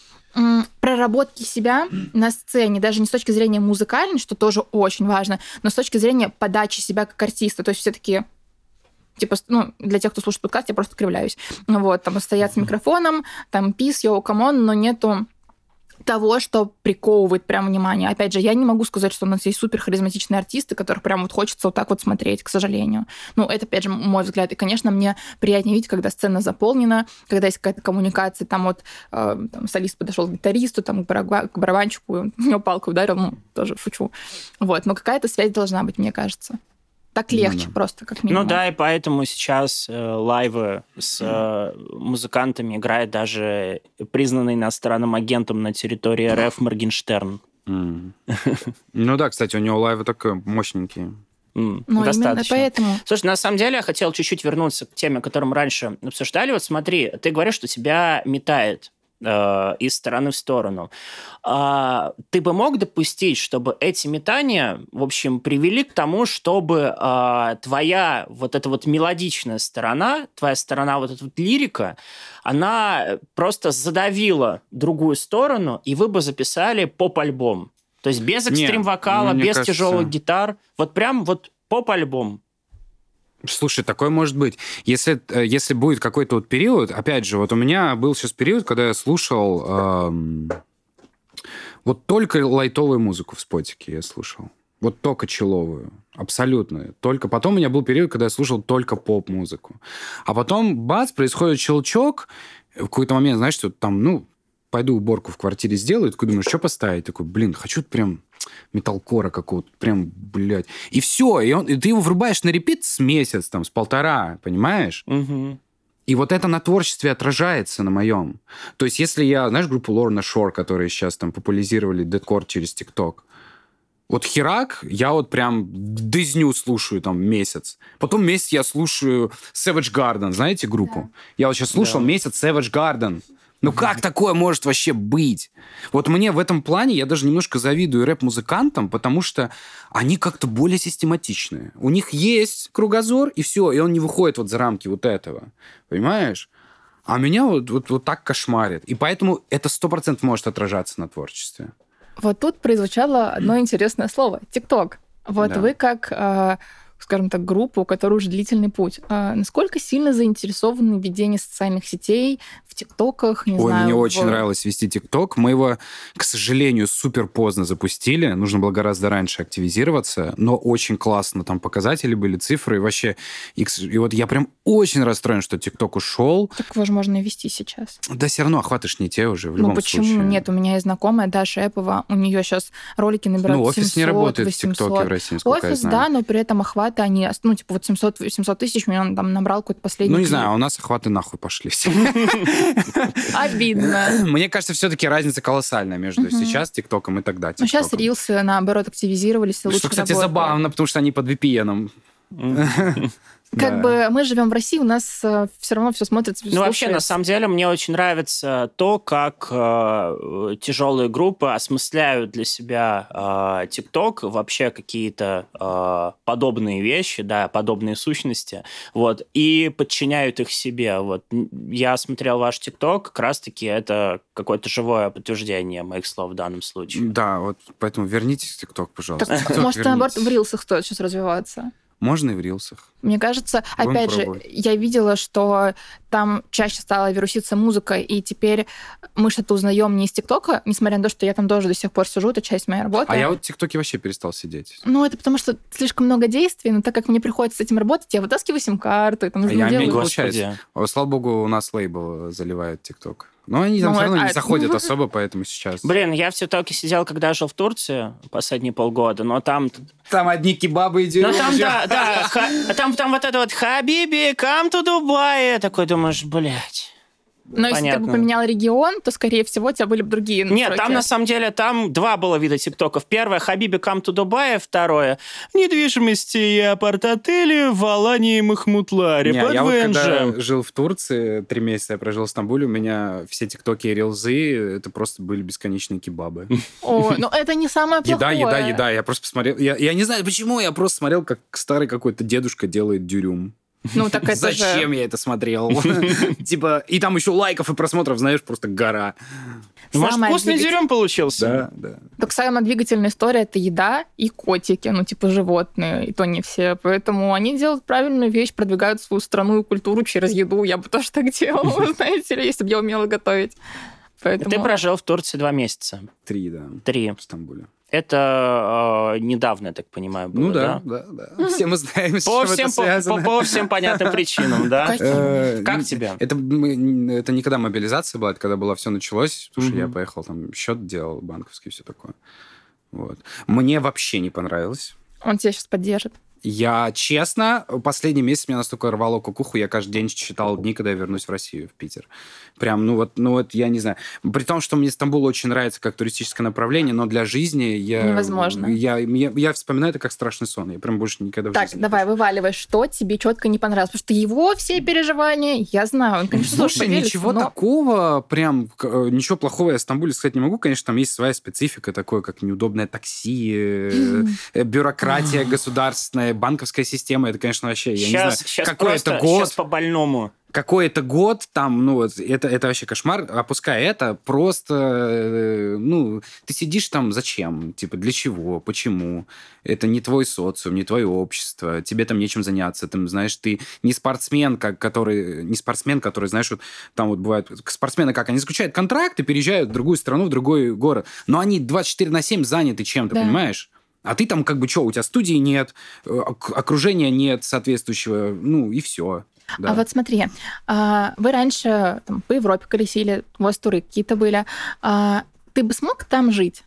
проработки себя на сцене, даже не с точки зрения музыкальной, что тоже очень важно, но с точки зрения подачи себя как артиста. То есть все таки типа, ну, для тех, кто слушает подкаст, я просто кривляюсь. Вот, там стоят с микрофоном, там peace, yo, come on, но нету того, что приковывает прям внимание. Опять же, я не могу сказать, что у нас есть супер харизматичные артисты, которых прям вот хочется вот так вот смотреть, к сожалению. Ну, это, опять же, мой взгляд. И, конечно, мне приятнее видеть, когда сцена заполнена, когда есть какая-то коммуникация, там вот э, там, солист подошел к гитаристу, там, к, барабан, к барабанщику, у него палку ударил, ну, тоже шучу. Вот, но какая-то связь должна быть, мне кажется. Так ну легче ну, да. просто, как минимум. Ну да, и поэтому сейчас э, лайвы с э, музыкантами играет даже признанный иностранным агентом на территории РФ Моргенштерн. Mm. ну да, кстати, у него лайвы такие мощненькие. Mm, ну, достаточно. поэтому. Слушай, на самом деле я хотел чуть-чуть вернуться к теме, которую мы раньше обсуждали. Вот смотри, ты говоришь, что тебя метает Э, из стороны в сторону. А, ты бы мог допустить, чтобы эти метания, в общем, привели к тому, чтобы а, твоя вот эта вот мелодичная сторона, твоя сторона вот эта вот лирика, она просто задавила другую сторону, и вы бы записали поп-альбом. То есть без экстрим-вокала, без кажется... тяжелых гитар. Вот прям вот поп-альбом. Слушай, такое может быть. Если, э, если будет какой-то вот период, опять же, вот у меня был сейчас период, когда я слушал эм, вот только лайтовую музыку в спотике я слушал. Вот только человую. Абсолютно. Только потом у меня был период, когда я слушал только поп-музыку. А потом, бац, происходит щелчок. В какой-то момент, знаешь, что там, ну, пойду уборку в квартире сделаю. Такой думаю, что поставить? Такой, блин, хочу прям металкора какого-то, прям, блядь. И все, и, он, и ты его врубаешь на репит с месяц, там, с полтора, понимаешь? Угу. И вот это на творчестве отражается на моем. То есть, если я, знаешь, группу Лорна Шор, которые сейчас там популяризировали декор через ТикТок, вот Херак, я вот прям дызню слушаю там месяц. Потом месяц я слушаю Savage Garden, знаете группу? Да. Я вот сейчас слушал да. месяц Savage Garden. Ну как такое может вообще быть? Вот мне в этом плане я даже немножко завидую рэп-музыкантам, потому что они как-то более систематичные. У них есть кругозор, и все, и он не выходит вот за рамки вот этого. Понимаешь? А меня вот, вот, вот так кошмарит. И поэтому это сто процентов может отражаться на творчестве. Вот тут прозвучало одно интересное слово – ТикТок. Вот да. вы как а, скажем так, группу, у которой уже длительный путь. А насколько сильно заинтересованы в ведении социальных сетей, в ТикТоках, не Ой, знаю. мне в... очень нравилось вести ТикТок. Мы его, к сожалению, супер поздно запустили. Нужно было гораздо раньше активизироваться, но очень классно. Там показатели были, цифры, и вообще... И вот я прям очень расстроен, что ТикТок ушел. Так его же можно вести сейчас. Да все равно охваты ж не те уже, в ну, любом почему случае. нет? У меня есть знакомая Даша Эпова, у нее сейчас ролики набирают Ну, офис 700, не работает 800. в ТикТоке в России, насколько офис, да, но при этом охват охваты, они, ну, типа, вот 700, 700 тысяч, мне он там набрал какой-то последний. Ну, не знаю, у нас охваты нахуй пошли все. Обидно. Мне кажется, все-таки разница колоссальная между сейчас ТикТоком и тогда Ну, сейчас рилсы, наоборот, активизировались. Что, кстати, забавно, потому что они под VPN. Как да. бы мы живем в России, у нас э, все равно все смотрится. Ну, вообще, на самом деле, мне очень нравится то, как э, тяжелые группы осмысляют для себя э, ТикТок, вообще какие-то э, подобные вещи, да, подобные сущности, вот, и подчиняют их себе. Вот я смотрел ваш ТикТок, как раз-таки это какое-то живое подтверждение моих слов в данном случае. Да, вот поэтому вернитесь в ТикТок, пожалуйста. Так, может, наоборот, в рилсах стоит сейчас развиваться? Можно и в рилсах. Мне кажется, Будем опять пробовать. же, я видела, что там чаще стала вируситься музыка, и теперь мы что-то узнаем не из ТикТока, несмотря на то, что я там тоже до сих пор сижу, это часть моей работы. А я вот в ТикТоке вообще перестал сидеть. Ну, это потому что слишком много действий, но так как мне приходится с этим работать, я вытаскиваю сим-карту, там, а я делаю... Получается. Слава богу, у нас лейбл заливает ТикТок. Но они там ну, все равно а... не заходят особо, поэтому сейчас... Блин, я в ТикТоке сидел, когда жил в Турции последние полгода, но там... Там одни кебабы и Ну там, да, да, там, там вот это вот «Хабиби, come to Dubai», такой думаешь, блядь... Но Понятно. если ты бы поменял регион, то, скорее всего, у тебя были бы другие настройки. Нет, там, на самом деле, там два было вида тиктоков. Первое — Хабиби Come to Dubai, второе — недвижимости и апарт-отели в Алании и Махмутларе Не, я вот когда жил в Турции, три месяца я прожил в Стамбуле, у меня все тиктоки и рилзы, это просто были бесконечные кебабы. О, ну это не самое плохое. Еда, еда, еда. Я просто посмотрел... Я, я не знаю, почему, я просто смотрел, как старый какой-то дедушка делает дюрюм. Ну, так это Зачем же... я это смотрел? Типа, и там еще лайков и просмотров, знаешь, просто гора. Может, Самая вкусный двигатель- дерем получился? Да, да. Так самая двигательная история это еда и котики, ну, типа животные, и то не все. Поэтому они делают правильную вещь, продвигают свою страну и культуру через еду. Я бы тоже так делала, знаете ли, если бы я умела готовить. Поэтому... Ты прожил в Турции два месяца. Три, да, Три. в Стамбуле. Это э, недавно, я так понимаю, было, Ну да, да, да. Все мы знаем, с По чем всем, это по, связано. по- по всем понятным причинам, да? Э, Как тебе? Это, это не когда мобилизация была, это когда было все началось. Слушай, я поехал, там счет делал банковский, все такое. Вот. Мне вообще не понравилось. Он тебя сейчас поддержит. Я, честно, последний месяц меня настолько рвало кукуху, я каждый день считал дни, когда я вернусь в Россию, в Питер. Прям, ну вот, ну вот, я не знаю. При том, что мне Стамбул очень нравится как туристическое направление, но для жизни я... Невозможно. Я, я, я вспоминаю это как страшный сон. Я прям больше никогда в Так, жизни не давай, вываливай, что тебе четко не понравилось. Потому что его все переживания, я знаю, он, конечно, Слушай, ничего но- такого, прям э, ничего плохого я о Стамбуле сказать не могу. Конечно, там есть своя специфика, такое как неудобное такси, э, э, бюрократия государственная, банковская система. Это, конечно, вообще, я Сейчас, не знаю, сейчас какой просто, это год, сейчас по больному. какой это год, там, ну, вот, это, это вообще кошмар. Опускай это, просто, э, ну, ты сидишь там зачем? Типа, для чего? Почему? Это не твой социум, не твое общество, тебе там нечем заняться. Ты, знаешь, ты не спортсмен, как, который, не спортсмен, который, знаешь, вот там вот бывают спортсмены, как они заключают контракт и переезжают в другую страну, в другой город. Но они 24 на 7 заняты чем-то, Да. понимаешь? А ты там как бы что, у тебя студии нет, э, ок- окружения нет соответствующего, ну и все. А вот смотри, а, вы раньше там, по Европе колесили, у вас туры какие-то были. А, Ты бы смог там жить?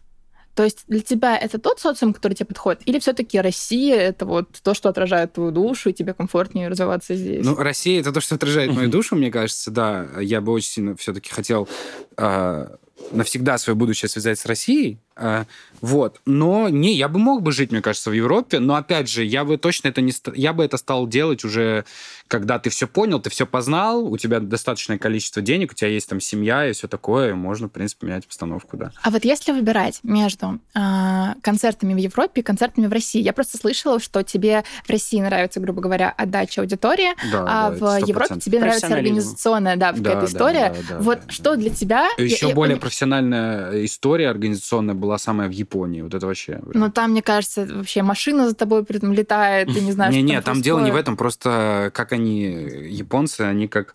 То есть для тебя это тот социум, который тебе подходит? Или все-таки Россия это вот то, что отражает твою душу, и тебе комфортнее развиваться здесь? Ну, Россия это то, что отражает мою душу, мне кажется, да. Я бы очень сильно все-таки хотел э, навсегда свое будущее связать с Россией. Э, вот. Но не, я бы мог бы жить, мне кажется, в Европе, но опять же, я бы точно это не я бы это стал делать уже, когда ты все понял, ты все познал, у тебя достаточное количество денег, у тебя есть там семья и все такое, можно, в принципе, менять обстановку, да. А вот если выбирать между а, концертами в Европе и концертами в России, я просто слышала, что тебе в России нравится, грубо говоря, отдача аудитории, Да, а да, в это 100%. Европе тебе нравится организационная, да, Да, какая-то да, история. да, да, вот да, что для тебя... я- Еще я более пони- профессиональная история организационная была самая в Японии. Вот это вообще... Ну, там, мне кажется, вообще машина за тобой при этом летает, ты не знаешь, Не-не, там дело не в этом, просто как они, японцы, они как...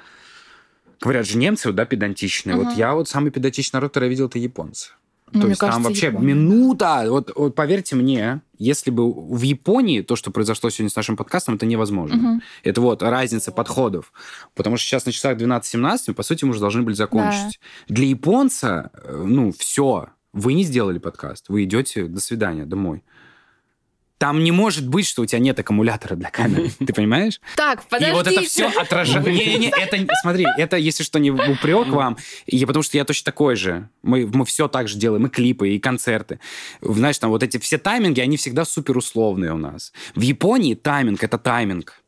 Говорят же, немцы, да, педантичные. Вот я вот самый педантичный народ, который я видел, это японцы. Ну, То есть там вообще Япония. минута. Вот, вот поверьте мне, если бы в Японии то, что произошло сегодня с нашим подкастом, это невозможно. Это вот разница подходов. Потому что сейчас на часах 12-17, мы, по сути, мы уже должны были закончить. Для японца, э, ну, все. Вы не сделали подкаст. Вы идете, до свидания, домой. Там не может быть, что у тебя нет аккумулятора для камеры. Ты понимаешь? Так, подождите. И вот это все отражает. Не-не-не, это, смотри, это, если что, не упрек вам, и потому что я точно такой же. Мы, мы все так же делаем, и клипы, и концерты. Знаешь, там вот эти все тайминги, они всегда супер условные у нас. В Японии тайминг — это тайминг.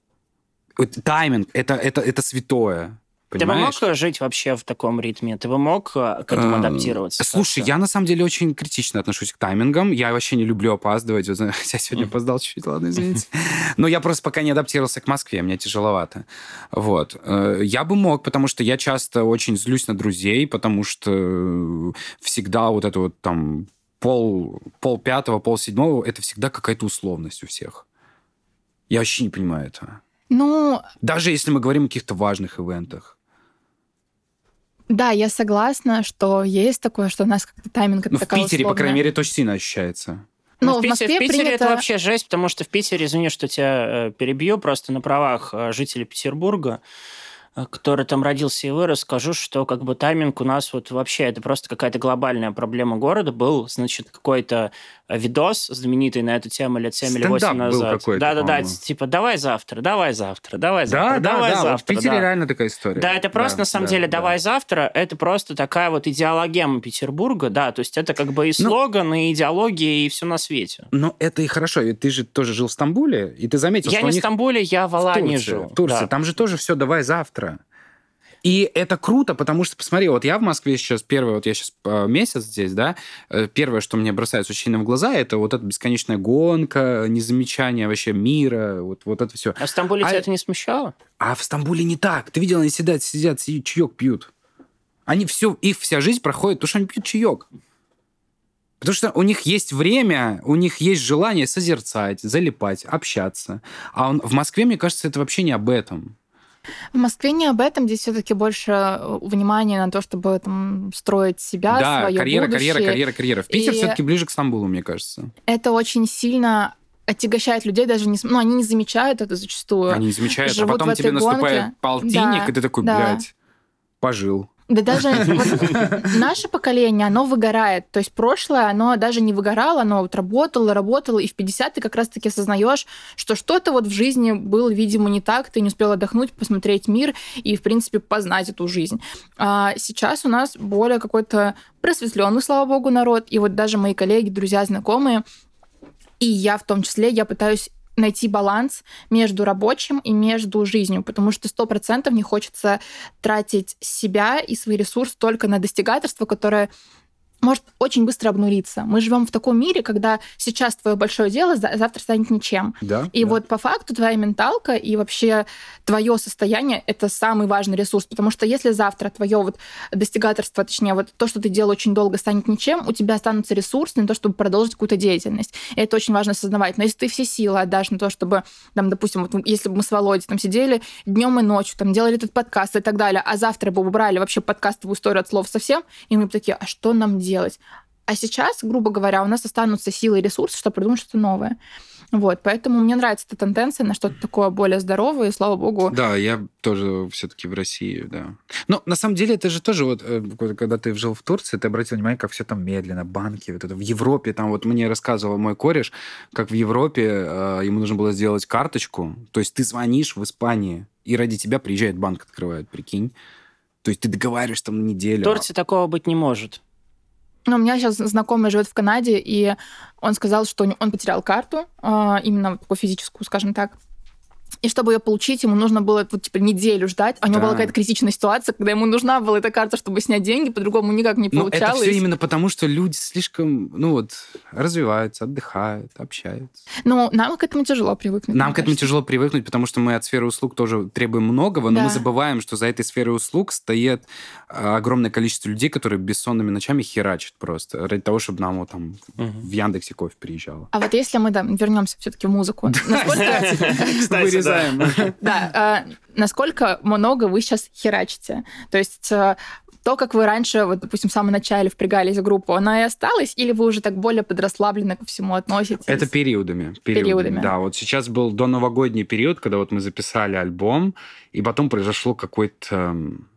Тайминг — это, это, это святое. Ты бы Понимаешь? мог жить вообще в таком ритме? Ты бы мог э, к этому Эм, адаптироваться? Слушай, я на самом деле очень критично отношусь к таймингам. Я вообще не люблю опаздывать. Вот, Я сегодня опоздал чуть-чуть, ладно, извините. Но я просто пока не адаптировался к Москве, мне тяжеловато. Вот. Э, Я бы мог, потому что я часто очень злюсь на друзей, потому что всегда вот это вот там пол, пол пятого, пол седьмого, это всегда какая-то условность у всех. Я вообще не понимаю этого. Ну, Даже если мы говорим о каких-то важных ивентах. Да, я согласна, что есть такое, что у нас как-то тайминг это Ну, в Питере, по условная. крайней мере, сильно ощущается. Ну, Ну, в, в Питере, Москве в Питере принято... это вообще жесть, потому что в Питере, извини, что тебя э, перебью, просто на правах э, жителя Петербурга, который там родился и вырос, скажу, что как бы тайминг у нас вот вообще, это просто какая-то глобальная проблема города. Был, значит, какой-то э, видос знаменитый на эту тему лет 7 или 8 Стендап был назад. Да-да-да, типа давай завтра, давай завтра, давай Да, завтра, да, давай да. завтра. Вот в Питере да. реально такая история. Да, это просто Да, на самом да, деле да. «давай завтра» это просто такая вот идеологема Петербурга, да, то есть это как бы и Ну- слоган, и идеология, и все на свете. Но это и хорошо. Ведь ты же тоже жил в Стамбуле, и ты заметил, Я что не у в Стамбуле, я в Алании жил. в Турции, да. там же тоже все «давай завтра». И это круто, потому что, посмотри, вот я в Москве сейчас первый, вот я сейчас э, месяц здесь, да, э, первое, что мне бросается очень в глаза, это вот эта бесконечная гонка, незамечание вообще мира, вот, вот это все. А в Стамбуле а, тебя это не смущало? А в Стамбуле не так. Ты видел, они сидят, сидят, сидят чаек пьют. Они все, их вся жизнь проходит, потому что они пьют чаек. Потому что у них есть время, у них есть желание созерцать, залипать, общаться. А он, в Москве, мне кажется, это вообще не об этом. В Москве не об этом, здесь все-таки больше э, внимания на то, чтобы там, строить себя, да, свое карьера, будущее. карьера, карьера, карьера. В Питер И- все-таки ближе к Стамбулу, мне кажется. Это очень сильно отягощает людей, даже не, ну, они не замечают это зачастую. Они не замечают, а живут потом в тебе этой наступает гонке. полтинник, Да, и ты такой, да. блядь, пожил. Да даже вот наше поколение, оно выгорает. То есть прошлое, оно даже не выгорало, оно вот работало, работало, и в 50 ты как раз-таки осознаешь, что что-то вот в жизни было, видимо, не так, ты не успел отдохнуть, посмотреть мир и, в принципе, познать эту жизнь. А сейчас у нас более какой-то просветленный, слава богу, народ, и вот даже мои коллеги, друзья, знакомые, и я в том числе, я пытаюсь найти баланс между рабочим и между жизнью, потому что сто процентов не хочется тратить себя и свои ресурсы только на достигаторство, которое может очень быстро обнулиться. Мы живем в таком мире, когда сейчас твое большое дело за- завтра станет ничем. Да. И да. вот по факту твоя менталка и вообще твое состояние — это самый важный ресурс, потому что если завтра твое вот достигаторство, точнее, вот то, что ты делал очень долго, станет ничем, у тебя останутся ресурсы на то, чтобы продолжить какую-то деятельность. И это очень важно осознавать. Но если ты все силы отдашь на то, чтобы, там, допустим, вот если бы мы с Володей там сидели днем и ночью, там, делали этот подкаст и так далее, а завтра бы убрали вообще подкастовую историю от слов совсем, и мы бы такие, а что нам делать? А сейчас, грубо говоря, у нас останутся силы и ресурсы, чтобы придумать что-то новое. Вот, поэтому мне нравится эта тенденция на что-то такое более здоровое, и слава богу. Да, я тоже все-таки в России, да. Но на самом деле это же тоже вот, э, когда ты жил в Турции, ты обратил внимание, как все там медленно, банки, вот это в Европе, там вот мне рассказывал мой кореш, как в Европе э, ему нужно было сделать карточку, то есть ты звонишь в Испании, и ради тебя приезжает банк, открывает, прикинь. То есть ты договариваешься там на неделю. В Турции такого быть не может. Ну, у меня сейчас знакомый живет в Канаде, и он сказал, что он потерял карту, а, именно такую физическую, скажем так. И чтобы ее получить, ему нужно было вот, типа, неделю ждать. А у него Да. была какая-то критичная ситуация, когда ему нужна была эта карта, чтобы снять деньги, по-другому никак не Но это получалось. все именно потому, что люди слишком, ну вот, развиваются, отдыхают, общаются. Ну, нам к этому тяжело привыкнуть. Нам к этому тяжело привыкнуть, потому что мы от сферы услуг тоже требуем многого, но Да. мы забываем, что за этой сферой услуг стоит а, огромное количество людей, которые бессонными ночами херачат просто ради того, чтобы нам вот там в Яндексе кофе приезжало. А вот если мы да, вернемся все-таки в музыку, насколько, Вырезаем. да, э, насколько много вы сейчас херачите? То есть э, то, как вы раньше, вот, допустим, в самом начале впрягались в группу, она и осталась, или вы уже так более подрасслабленно ко всему относитесь? Это периодами, Периодами. Да, вот сейчас был до новогодний период, когда вот мы записали альбом, и потом произошло какой-то м,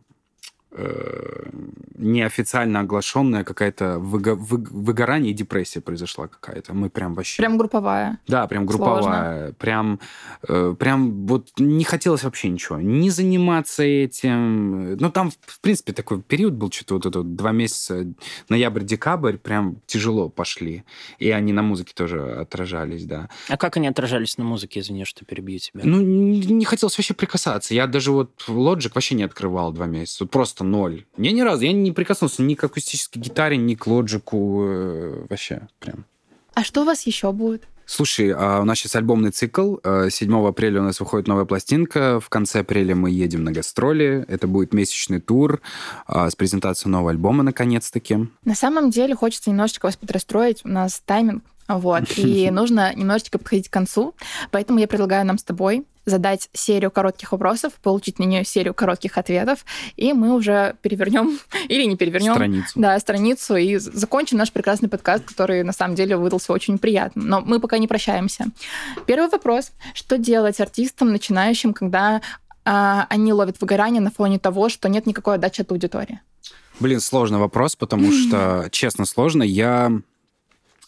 э, неофициально оглашенная какая-то выго- вы- выгорание и депрессия произошла какая-то. Мы прям вообще... Прям групповая. Да, прям групповая. Прям, э, прям вот не хотелось вообще ничего. Не заниматься этим. Ну, там, в принципе, такой период был, что-то вот это вот два месяца, ноябрь-декабрь, прям тяжело пошли. И они на музыке тоже отражались, да. А как они отражались на музыке, извини, что перебью тебя? Ну, не, не хотелось вообще прикасаться. Я даже вот Logic вообще не открывал два месяца. Вот просто ноль. Я ни разу, я не прикоснулся ни к акустической гитаре, ни к Лоджику. э, вообще прям. А что у вас еще будет? Слушай, а у нас сейчас альбомный цикл. Э, 7 апреля у нас выходит новая пластинка. В конце апреля мы едем на гастроли. Это будет месячный тур а, с презентацией нового альбома, наконец-таки. На самом деле хочется немножечко вас подрастроить. У нас тайминг. Вот, и нужно немножечко подходить к концу. Поэтому я предлагаю нам с тобой задать серию коротких вопросов, получить на нее серию коротких ответов, и мы уже перевернем или не перевернем Страницу. Да, страницу и закончим наш прекрасный подкаст, который на самом деле выдался очень приятным. Но мы пока не прощаемся. Первый вопрос. Что делать артистам, начинающим, когда а, они ловят выгорание на фоне того, что нет никакой отдачи от аудитории? Блин, сложный вопрос, потому что, честно, сложно. Я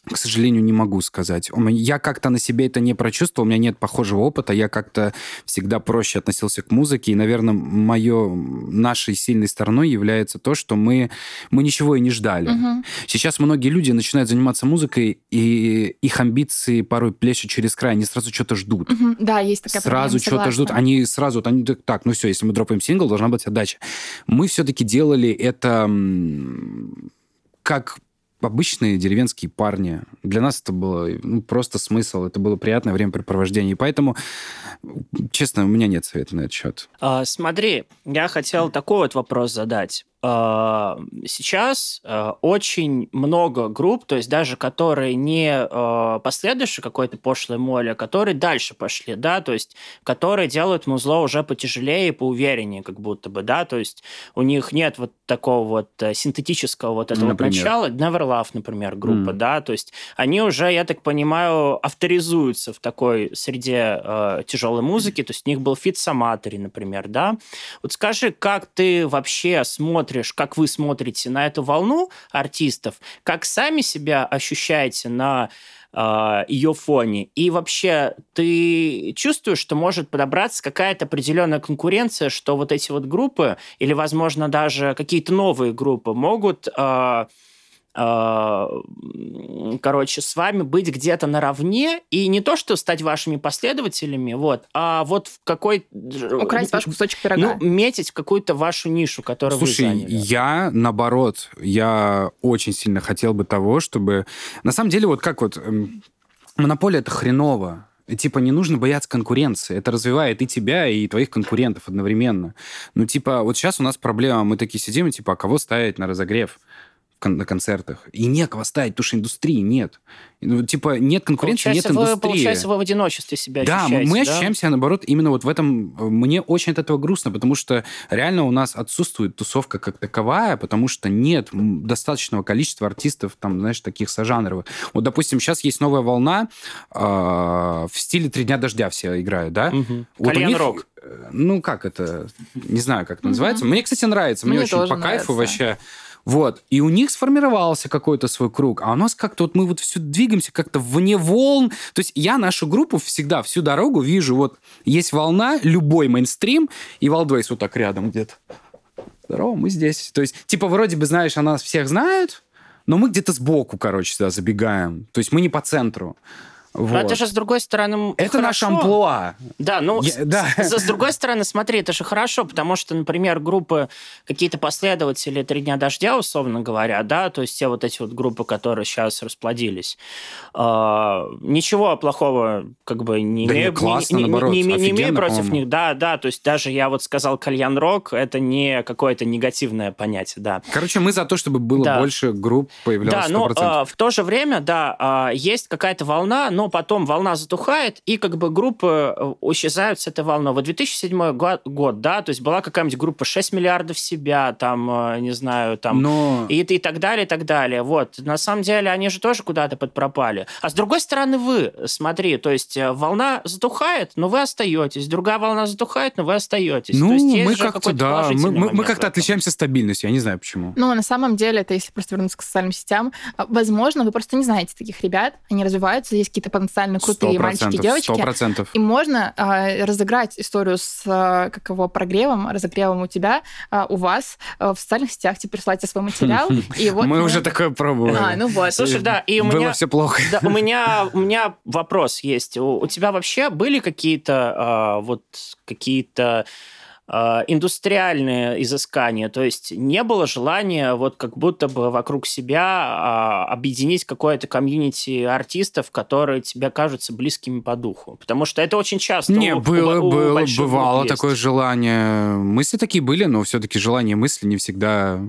к сожалению, не могу сказать. Я как-то на себе это не прочувствовал, у меня нет похожего опыта, я как-то всегда проще относился к музыке, и, наверное, мое, нашей сильной стороной является то, что мы, мы ничего и не ждали. Угу. Сейчас многие люди начинают заниматься музыкой, и их амбиции порой плещут через край, они сразу что-то ждут. Угу. Да, есть такая Сразу что-то ждут, они сразу, они так, ну все, если мы дропаем сингл, должна быть отдача. Мы все-таки делали это как обычные деревенские парни. Для нас это было ну, просто смысл, это было приятное времяпрепровождение. И поэтому, честно, у меня нет совета на этот счет. А, смотри, я хотел такой вот вопрос задать. А, сейчас а, очень много групп, то есть даже которые не а, последующие какой-то пошлой моли, а которые дальше пошли, да, то есть которые делают музло уже потяжелее и поувереннее, как будто бы, да, то есть у них нет вот такого вот э, синтетического вот этого например? начала. Never Love, например, группа, mm. да, то есть они уже, я так понимаю, авторизуются в такой среде э, тяжелой музыки, то есть у них был фит Саматори, например, да. Вот скажи, как ты вообще смотришь смотришь, как вы смотрите на эту волну артистов, как сами себя ощущаете на э, ее фоне. И вообще, ты чувствуешь, что может подобраться какая-то определенная конкуренция, что вот эти вот группы, или, возможно, даже какие-то новые группы могут э, а, короче, с вами быть где-то наравне и не то, что стать вашими последователями, вот, а вот в какой... Украсть ваш кусочек пирога. Ну, метить какую-то вашу нишу, которую Слушай, вы заняли. я, наоборот, я очень сильно хотел бы того, чтобы... На самом деле, вот как вот... Эм, монополия — это хреново. Типа, не нужно бояться конкуренции. Это развивает и тебя, и твоих конкурентов одновременно. Ну, типа, вот сейчас у нас проблема, мы такие сидим, и типа, а кого ставить на разогрев? На концертах. И некого ставить, потому что индустрии нет. Ну, типа, нет конкуренции, получается, нет индустрии. Вы, получается, вы в одиночестве себя да, ощущаете, мы, мы да? ощущаем себя, наоборот, именно вот в этом... Мне очень от этого грустно, потому что реально у нас отсутствует тусовка как таковая, потому что нет достаточного количества артистов, там, знаешь, таких сожанровых. Вот, допустим, сейчас есть новая волна э, в стиле «Три дня дождя» все играют, да? Угу. Вот Кальян рок. Э, ну, как это? Не знаю, как это называется. Мне, кстати, нравится. Мне, Мне очень по нравится. кайфу вообще. Вот. И у них сформировался какой-то свой круг. А у нас как-то вот мы вот все двигаемся как-то вне волн. То есть я нашу группу всегда, всю дорогу вижу, вот есть волна, любой мейнстрим, и Валдвейс вот так рядом где-то. Здорово, мы здесь. То есть, типа, вроде бы, знаешь, о нас всех знают, но мы где-то сбоку, короче, сюда забегаем. То есть мы не по центру. Вот. Но это же с другой стороны Это хорошо. наш амплуа. Да, ну Я, с, да. С, с другой стороны, смотри, это же хорошо, потому что, например, группы, какие-то последователи «Три дня дождя», условно говоря, да, то есть все вот эти вот группы, которые сейчас расплодились, э, ничего плохого как бы не да имею, классно, не, наоборот, не, не, не имею против них. Да, да, то есть даже я вот сказал кальян рок, это не какое-то негативное понятие, да. Короче, мы за то, чтобы было да. больше групп появлялось Да, но э, в то же время, да, э, есть какая-то волна, но потом волна затухает, и как бы группы э, исчезают с этой волной. Вот 2007 год, год да, то есть была какая-нибудь группа 6 миллиардов себя, там, э, не знаю, там, но... и, и так далее, и так далее. Вот, на самом деле они же тоже куда-то подпропали. А с другой стороны вы, смотри, то есть э, волна затухает, но вы остаетесь, другая волна затухает, но вы остаетесь. Ну, то есть, есть мы как-то, да, мы, мы, мы как-то отличаемся стабильностью, я не знаю почему. Ну, на самом деле, это если просто вернуться к социальным сетям, а, возможно, вы просто не знаете таких ребят, они развиваются, есть какие-то потенциальные реально крутые мальчики и девочки. 100%. И можно э, разыграть историю с э, как его прогревом, разогревом у тебя, э, у вас э, в социальных сетях, типа, присылайте свой материал. И вот мы уже такое пробовали. А, ну вот. Слушай, да, и у меня... Было все плохо. Да, у меня, у меня вопрос есть. У, у тебя вообще были какие-то э, вот какие-то индустриальные изыскания, то есть не было желания вот как будто бы вокруг себя а, объединить какое-то комьюнити артистов, которые тебе кажутся близкими по духу, потому что это очень часто не у, было, у, было, у бывало такое желание, мысли такие были, но все-таки желание мысли не всегда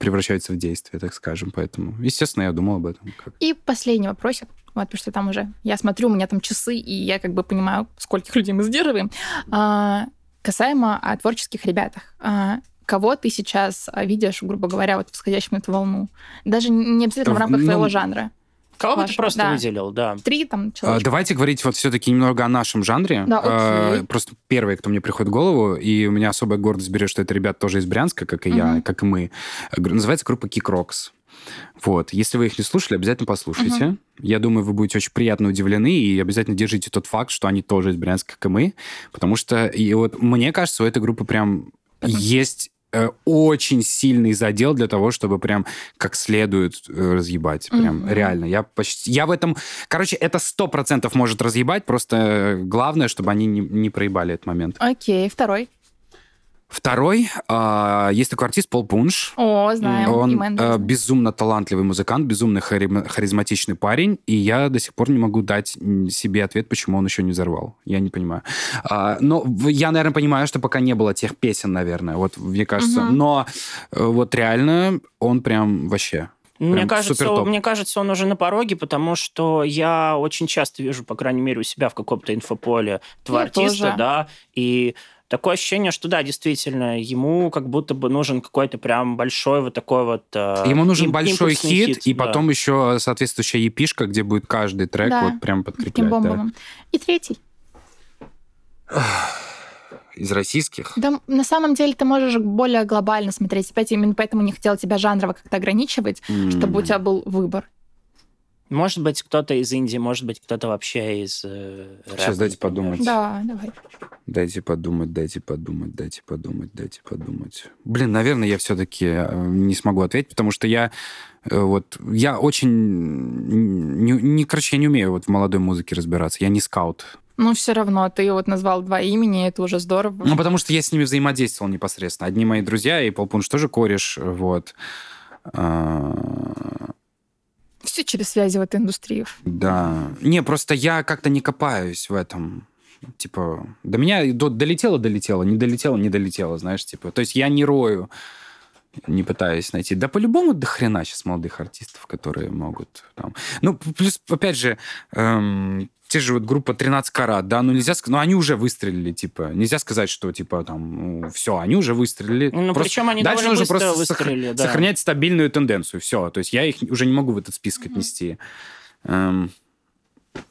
превращаются в действие, так скажем, поэтому естественно я думал об этом. И последний вопросик. Вот, потому что там уже я смотрю, у меня там часы, и я как бы понимаю, скольких людей мы сдерживаем. А, Касаемо о творческих ребятах. А, кого ты сейчас а, видишь, грубо говоря, вот восходящим эту волну? Даже не обязательно в рамках ну, твоего жанра. Кого бы ты просто да. выделил, да. Три там человека. Давайте говорить вот все-таки немного о нашем жанре. Да, окей. Просто первые, кто мне приходит в голову, и у меня особая гордость берет, что это ребята тоже из Брянска, как и угу. я, как и мы. Называется группа Kick Rocks. Вот. Если вы их не слушали, обязательно послушайте. Угу. Я думаю, вы будете очень приятно удивлены и обязательно держите тот факт, что они тоже из Брянска, как и мы. Потому что и вот мне кажется, у этой группы прям угу. есть Э, очень сильный задел для того, чтобы прям как следует э, разъебать. Прям mm-hmm. реально. Я почти... Я в этом... Короче, это сто процентов может разъебать, просто главное, чтобы они не, не проебали этот момент. Окей, okay, второй. Второй, э, есть такой артист Пол Пунш. О, знаем. Он э, безумно талантливый музыкант, безумно харизматичный парень, и я до сих пор не могу дать себе ответ, почему он еще не взорвал. Я не понимаю. Э, но я, наверное, понимаю, что пока не было тех песен, наверное, вот мне кажется. Угу. Но э, вот реально он прям вообще мне кажется, мне кажется, он уже на пороге, потому что я очень часто вижу, по крайней мере, у себя в каком-то инфополе этого я артиста, тоже. да, и такое ощущение, что да, действительно, ему как будто бы нужен какой-то прям большой вот такой вот... Э, ему нужен большой хит, хит, и да. потом еще соответствующая епишка, где будет каждый трек да, вот прям подкреплять. Да. И третий. Из российских? Да, на самом деле ты можешь более глобально смотреть. Опять именно поэтому не хотела тебя жанрово как-то ограничивать, mm. чтобы у тебя был выбор. Может быть, кто-то из Индии, может быть, кто-то вообще из э, Сейчас дайте подумать. Да, давай. Дайте подумать, дайте подумать, дайте подумать, дайте подумать. Блин, наверное, я все-таки э, не смогу ответить, потому что я э, вот я очень не, не короче, я не умею вот в молодой музыке разбираться. Я не скаут. Ну, все равно, ты вот назвал два имени, это уже здорово. Ну, потому что я с ними взаимодействовал непосредственно. Одни мои друзья, и Пол Пунш тоже кореш, вот. Все через связи в этой индустрии. Да. Не, просто я как-то не копаюсь в этом. Типа, до меня до, долетело, долетело, не долетело, не долетело, знаешь, типа. То есть я не рою, не пытаюсь найти. Да по-любому до хрена сейчас молодых артистов, которые могут там... Ну, плюс, опять же, эм, те же вот группа 13 карат, да, ну нельзя сказать, ну они уже выстрелили, типа, нельзя сказать, что, типа, там, ну, все, они уже выстрелили. Ну, просто причем они дальше нужно просто выстрелили, сох... да. сохранять стабильную тенденцию, все, то есть я их уже не могу в этот список mm-hmm. отнести. Эм,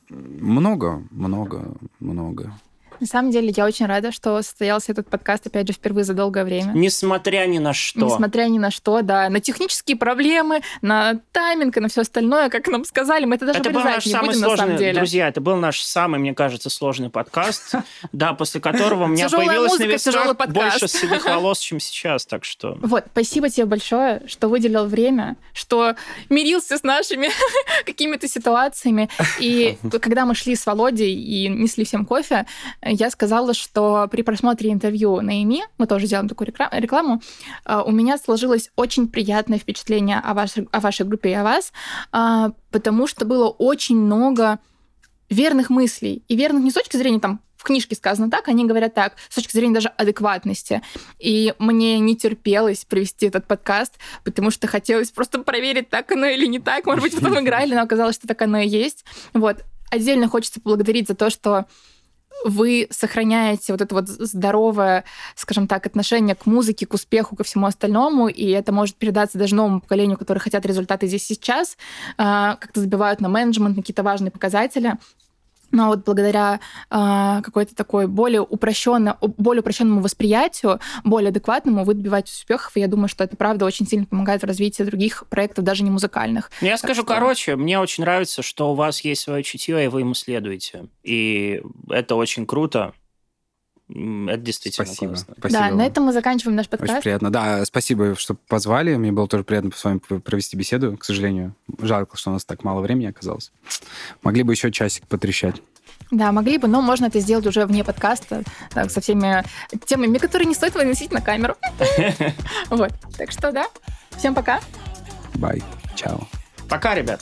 много, много, много. На самом деле, я очень рада, что состоялся этот подкаст, опять же, впервые за долгое время. Несмотря ни на что. Несмотря ни на что, да. На технические проблемы, на тайминг и на все остальное, как нам сказали, мы это даже это был наш не самый будем, сложный, на самом деле. Друзья, это был наш самый, мне кажется, сложный подкаст, да, после которого у меня появилось на висках больше седых волос, чем сейчас, так что... Вот, спасибо тебе большое, что выделил время, что мирился с нашими какими-то ситуациями. И когда мы шли с Володей и несли всем кофе, я сказала, что при просмотре интервью на ИМИ, мы тоже делаем такую рекламу, а, у меня сложилось очень приятное впечатление о вашей, о вашей группе и о вас, а, потому что было очень много верных мыслей. И верных не с точки зрения там в книжке сказано так, они говорят так, с точки зрения даже адекватности. И мне не терпелось провести этот подкаст, потому что хотелось просто проверить, так оно или не так. Может быть, потом играли, но оказалось, что так оно и есть. Вот. Отдельно хочется поблагодарить за то, что вы сохраняете вот это вот здоровое, скажем так, отношение к музыке, к успеху, ко всему остальному, и это может передаться даже новому поколению, которые хотят результаты здесь сейчас, а, как-то забивают на менеджмент, на какие-то важные показатели. Но вот благодаря э, какой-то такой более, упрощенной, более упрощенному восприятию, более адекватному, вы добиваетесь успехов. И я думаю, что это правда очень сильно помогает в развитии других проектов, даже не музыкальных. Я так скажу что... короче, мне очень нравится, что у вас есть свое чутье, и вы ему следуете. И это очень круто. Это действительно спасибо. классно. Спасибо. Да, на этом мы заканчиваем наш подкаст. Очень приятно. Да, спасибо, что позвали. Мне было тоже приятно с вами провести беседу. К сожалению, жалко, что у нас так мало времени оказалось. Могли бы еще часик потрещать. Да, могли бы, но можно это сделать уже вне подкаста, так, со всеми темами, которые не стоит выносить на камеру. Вот. Так что, да. Всем пока. Бай. Чао. Пока, ребят.